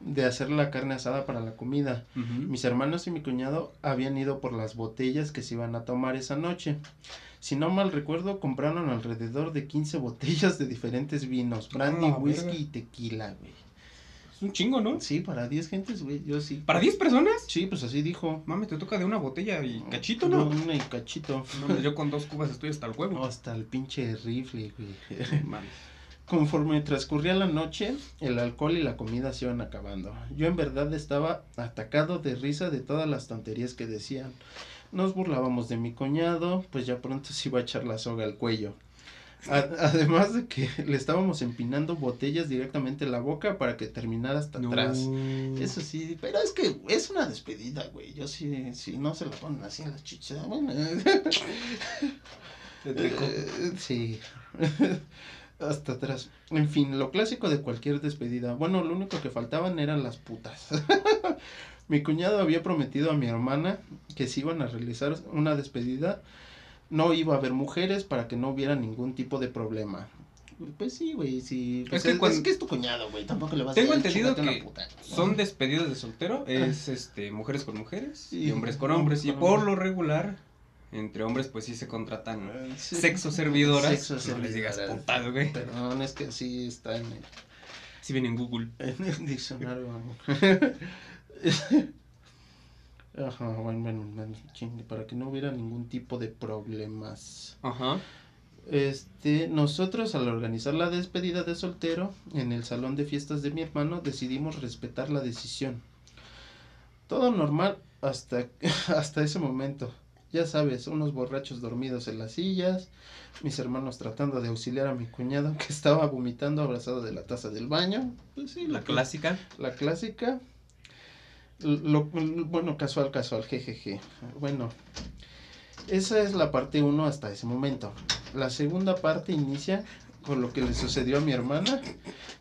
de hacer la carne asada para la comida. Mis hermanos y mi cuñado habían ido por las botellas que se iban a tomar esa noche. Si no mal recuerdo, compraron alrededor de 15 botellas de diferentes vinos, brandy, Ah, whisky verga. y tequila, güey. Es un chingo, ¿no? Sí, para 10 gentes, güey, yo sí. ¿Para 10 personas? Sí, pues así dijo. Mami, te toca de una botella y cachito, ¿no? Una y cachito. No, yo con dos cubas estoy hasta el huevo. Hasta el pinche rifle, güey. Mames. Conforme transcurría la noche, el alcohol y la comida se iban acabando. Yo en verdad estaba atacado de risa de todas las tonterías que decían. Nos burlábamos de mi cuñado, pues ya pronto se iba a echar la soga al cuello. A- además de que le estábamos empinando botellas directamente en la boca para que terminara hasta No. atrás. Eso sí, pero es que es una despedida, güey. Yo sí, si no se la ponen así en las chichas, bueno. Eh, sí. Hasta atrás. En fin, lo clásico de cualquier despedida. Bueno, lo único que faltaban eran las putas. Mi cuñado había prometido a mi hermana que si iban a realizar una despedida, no iba a haber mujeres para que no hubiera ningún tipo de problema. Pues sí, güey, sí. Pues que es, cuando- es que es tu cuñado, güey. Tampoco le vas Tengo a entendido chingarte una que puta. Son despedidas de soltero, es este mujeres con mujeres Sí. y hombres con hombres. Y por lo regular, entre hombres, pues sí se contratan Eh, sí. sexo servidoras. Sexo no les digas putas, güey. Perdón, es que sí está en el, Si viene en Google. en el diccionario. Ajá, bueno, bueno, bueno, chingue, para que no hubiera ningún tipo de problemas. Ajá. Este, nosotros al organizar la despedida de soltero en el salón de fiestas de mi hermano decidimos respetar la decisión. Todo normal hasta, hasta ese momento. Ya sabes, unos borrachos dormidos en las sillas, mis hermanos tratando de auxiliar a mi cuñado que estaba vomitando abrazado de la taza del baño. Pues sí, La clásica. la clásica. Lo, bueno, casual, casual, jejeje. Bueno, esa es la parte 1 hasta ese momento. La segunda parte inicia con lo que le sucedió a mi hermana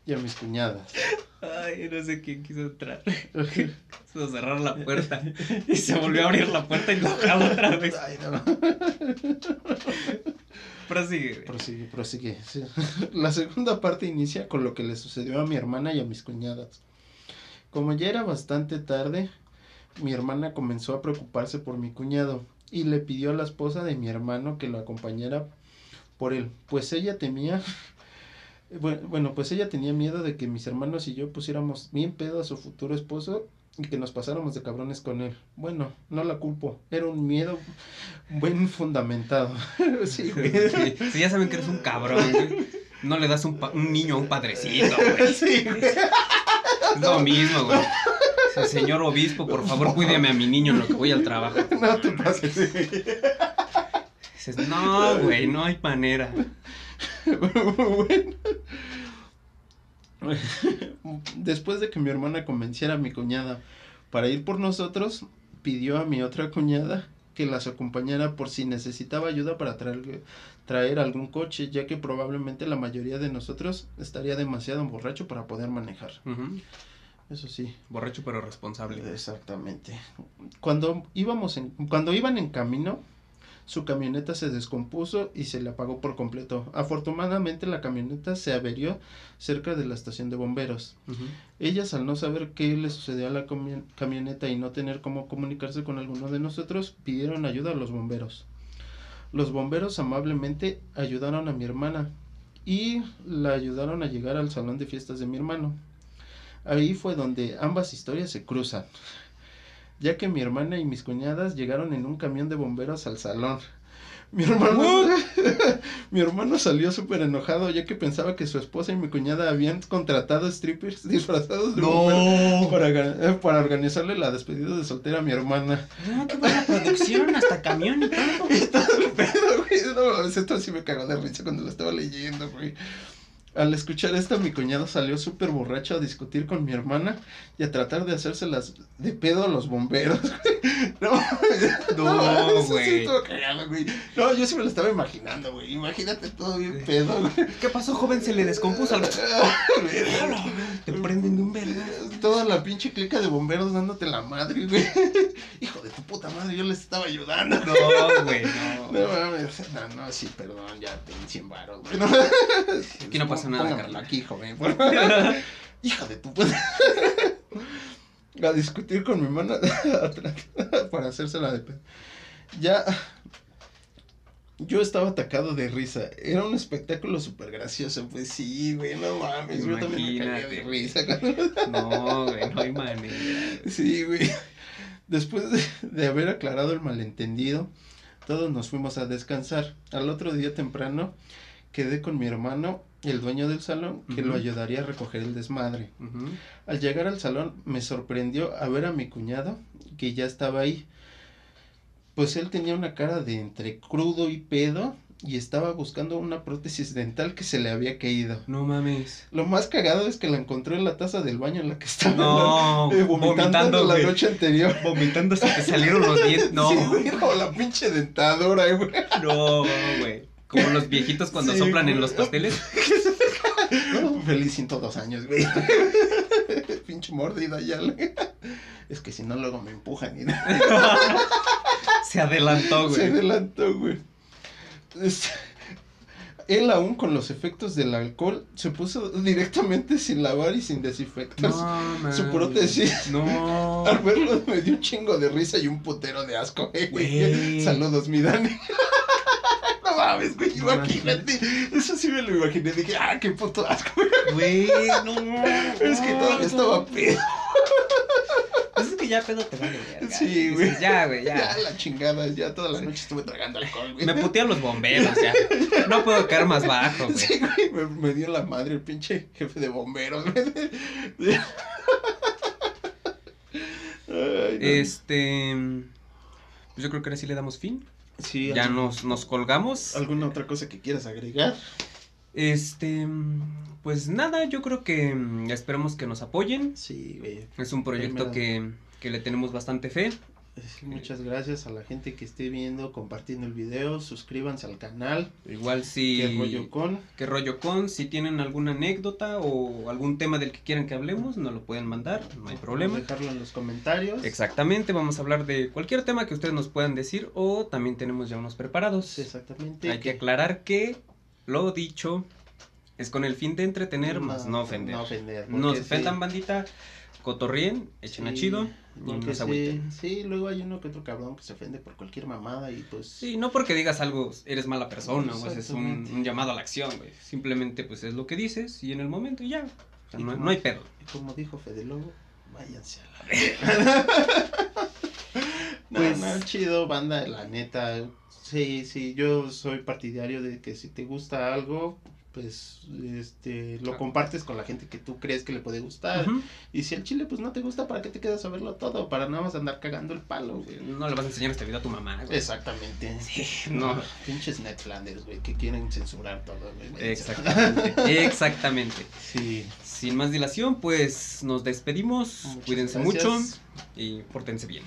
y a mis cuñadas. Ay, no sé quién quiso entrar. Quiso cerrar la puerta. Y se volvió a abrir la puerta y lo otra vez. Ay, no. Prosigue. Prosigue, prosigue. sí. La segunda parte inicia con lo que le sucedió a mi hermana y a mis cuñadas. Como ya era bastante tarde, mi hermana comenzó a preocuparse por mi cuñado y le pidió a la esposa de mi hermano que lo acompañara por él, pues ella temía, bueno, pues ella tenía miedo de que mis hermanos y yo pusiéramos bien pedo a su futuro esposo y que nos pasáramos de cabrones con él. Bueno, no la culpo, era un miedo buen fundamentado. sí. Sí, sí, ya saben que eres un cabrón. No le das un, pa- un niño a un padrecito, güey. Sí, güey. Es lo mismo, güey. Señor obispo, por favor, cuídeme a mi niño en lo que voy al trabajo. No te pases. Dices, no, güey, no hay manera. bueno, después de que mi hermana convenciera a mi cuñada para ir por nosotros, pidió a mi otra cuñada que las acompañara por si necesitaba ayuda para traer, traer algún coche, ya que probablemente la mayoría de nosotros estaría demasiado borracho para poder manejar. Eso sí. Borracho pero responsable. Exactamente. Cuando íbamos en, cuando iban en camino, su camioneta se descompuso y se le apagó por completo. Afortunadamente la camioneta se averió cerca de la estación de bomberos. Ellas al no saber qué le sucedió a la camioneta y no tener cómo comunicarse con alguno de nosotros, pidieron ayuda a los bomberos. Los bomberos amablemente ayudaron a mi hermana y la ayudaron a llegar al salón de fiestas de mi hermano. Ahí fue donde ambas historias se cruzan ya que mi hermana y mis cuñadas llegaron en un camión de bomberos al salón. Mi hermano, mi hermano salió súper enojado ya que pensaba que su esposa y mi cuñada habían contratado strippers disfrazados de bomberos para, eh, para, organizarle la despedida de soltera a mi hermana. No, qué buena producción, hasta camión y todo. y todo el pedo, güey. No, esto sí me cagó de risa cuando lo estaba leyendo, güey. Al escuchar esto, mi cuñado salió súper borracho a discutir con mi hermana y a tratar de hacérselas de pedo a los bomberos, No, no, güey. No, yo sí me lo estaba imaginando, güey. Imagínate todo bien pedo, güey. ¿Qué pasó, joven? Se le descompuso algo. Te prenden de un verga. Toda la pinche clica de bomberos dándote la madre, güey. Hijo de tu puta madre, yo les estaba ayudando. No, güey, no. No. No, no, sí, perdón, ya tengo 100 baros, güey. Aquí no pasa nada, Carla. Aquí, joven. Hija de tu puta. a discutir con mi hermana para hacérsela de pedo. Ya yo estaba atacado de risa. Era un espectáculo súper gracioso. Pues sí, güey, no mames. Yo también me caía de risa. No, güey, no hay manera. Sí, güey. Después de, de, haber aclarado el malentendido, todos nos fuimos a descansar. Al otro día temprano quedé con mi hermano, el dueño del salón, que lo ayudaría a recoger el desmadre. Al llegar al salón me sorprendió a ver a mi cuñado, que ya estaba ahí pues él tenía una cara de entre crudo y pedo y estaba buscando una prótesis dental que se le había caído. No mames. Lo más cagado es que la encontró en la taza del baño en la que estaba no, eh, vomitando, la noche anterior. Vomitando hasta que salieron los dientes. No. Sí, la pinche dentadora, güey. No, güey. Como los viejitos cuando soplan en los pasteles. Feliz 102 años, güey. pinche mordida ya. Es que si no, luego me empujan. Y... Se adelantó, güey. Se adelantó, güey. él aún con los efectos del alcohol se puso directamente sin lavar y sin desinfectar su prótesis. No. Al verlo me dio un chingo de risa y un putero de asco, eh, güey. Saludos, mi Dani. Mames, güey, imagínate. Eso sí me lo imaginé. Dije, ah, qué puto asco. Güey, no. Es que todavía estaba pedo ya pedo te vale, verga. Sí, güey. Ya, güey, ya. Ya la chingada, ya toda la noche estuve tragando alcohol, güey. Me putean los bomberos, ya. No puedo caer más bajo, güey. Sí, güey, me, dio la madre el pinche jefe de bomberos, güey. Este. Pues yo creo que ahora sí le damos fin. Sí. Ya nos, nos colgamos. ¿Alguna otra cosa que quieras agregar? Este, pues nada, yo creo que mm, esperemos que nos apoyen. Sí, güey. Es un proyecto que, que le tenemos bastante fe. Muchas gracias a la gente que esté viendo, compartiendo el video, suscríbanse al canal. Igual si... ¿Qué rollo con? ¿Qué rollo con? Si tienen alguna anécdota o algún tema del que quieran que hablemos, nos lo pueden mandar, no hay problema. Dejarlo en los comentarios. Exactamente, vamos a hablar de cualquier tema que ustedes nos puedan decir o también tenemos ya unos preparados. Exactamente. Hay que aclarar que lo dicho es con el fin de entretener, más no ofender. No ofender. No se ofendan, bandita. Cotorrien, echen a chido. Y sí, sí, luego hay uno que otro cabrón que se ofende por cualquier mamada y pues. Sí, no porque digas algo, eres mala persona, o es un, llamado a la acción, güey. Simplemente, pues es lo que dices y en el momento ya. no, hay pedo. Y como dijo Fede Lobo, váyanse a la no, pues, no, chido, banda, la neta. Sí, sí, yo soy partidario de que si te gusta algo, pues este lo compartes con la gente que tú crees que le puede gustar. Y si el chile pues no te gusta, ¿para qué te quedas a verlo todo? Para nada más andar cagando el palo, güey. No le vas a enseñar este video a tu mamá, güey. Exactamente. no. Pinches Netlanders, güey, que quieren censurar todo, Exactamente. Exactamente. Sí. sin más dilación, pues nos despedimos. Muchas Cuídense gracias. mucho y pórtense bien.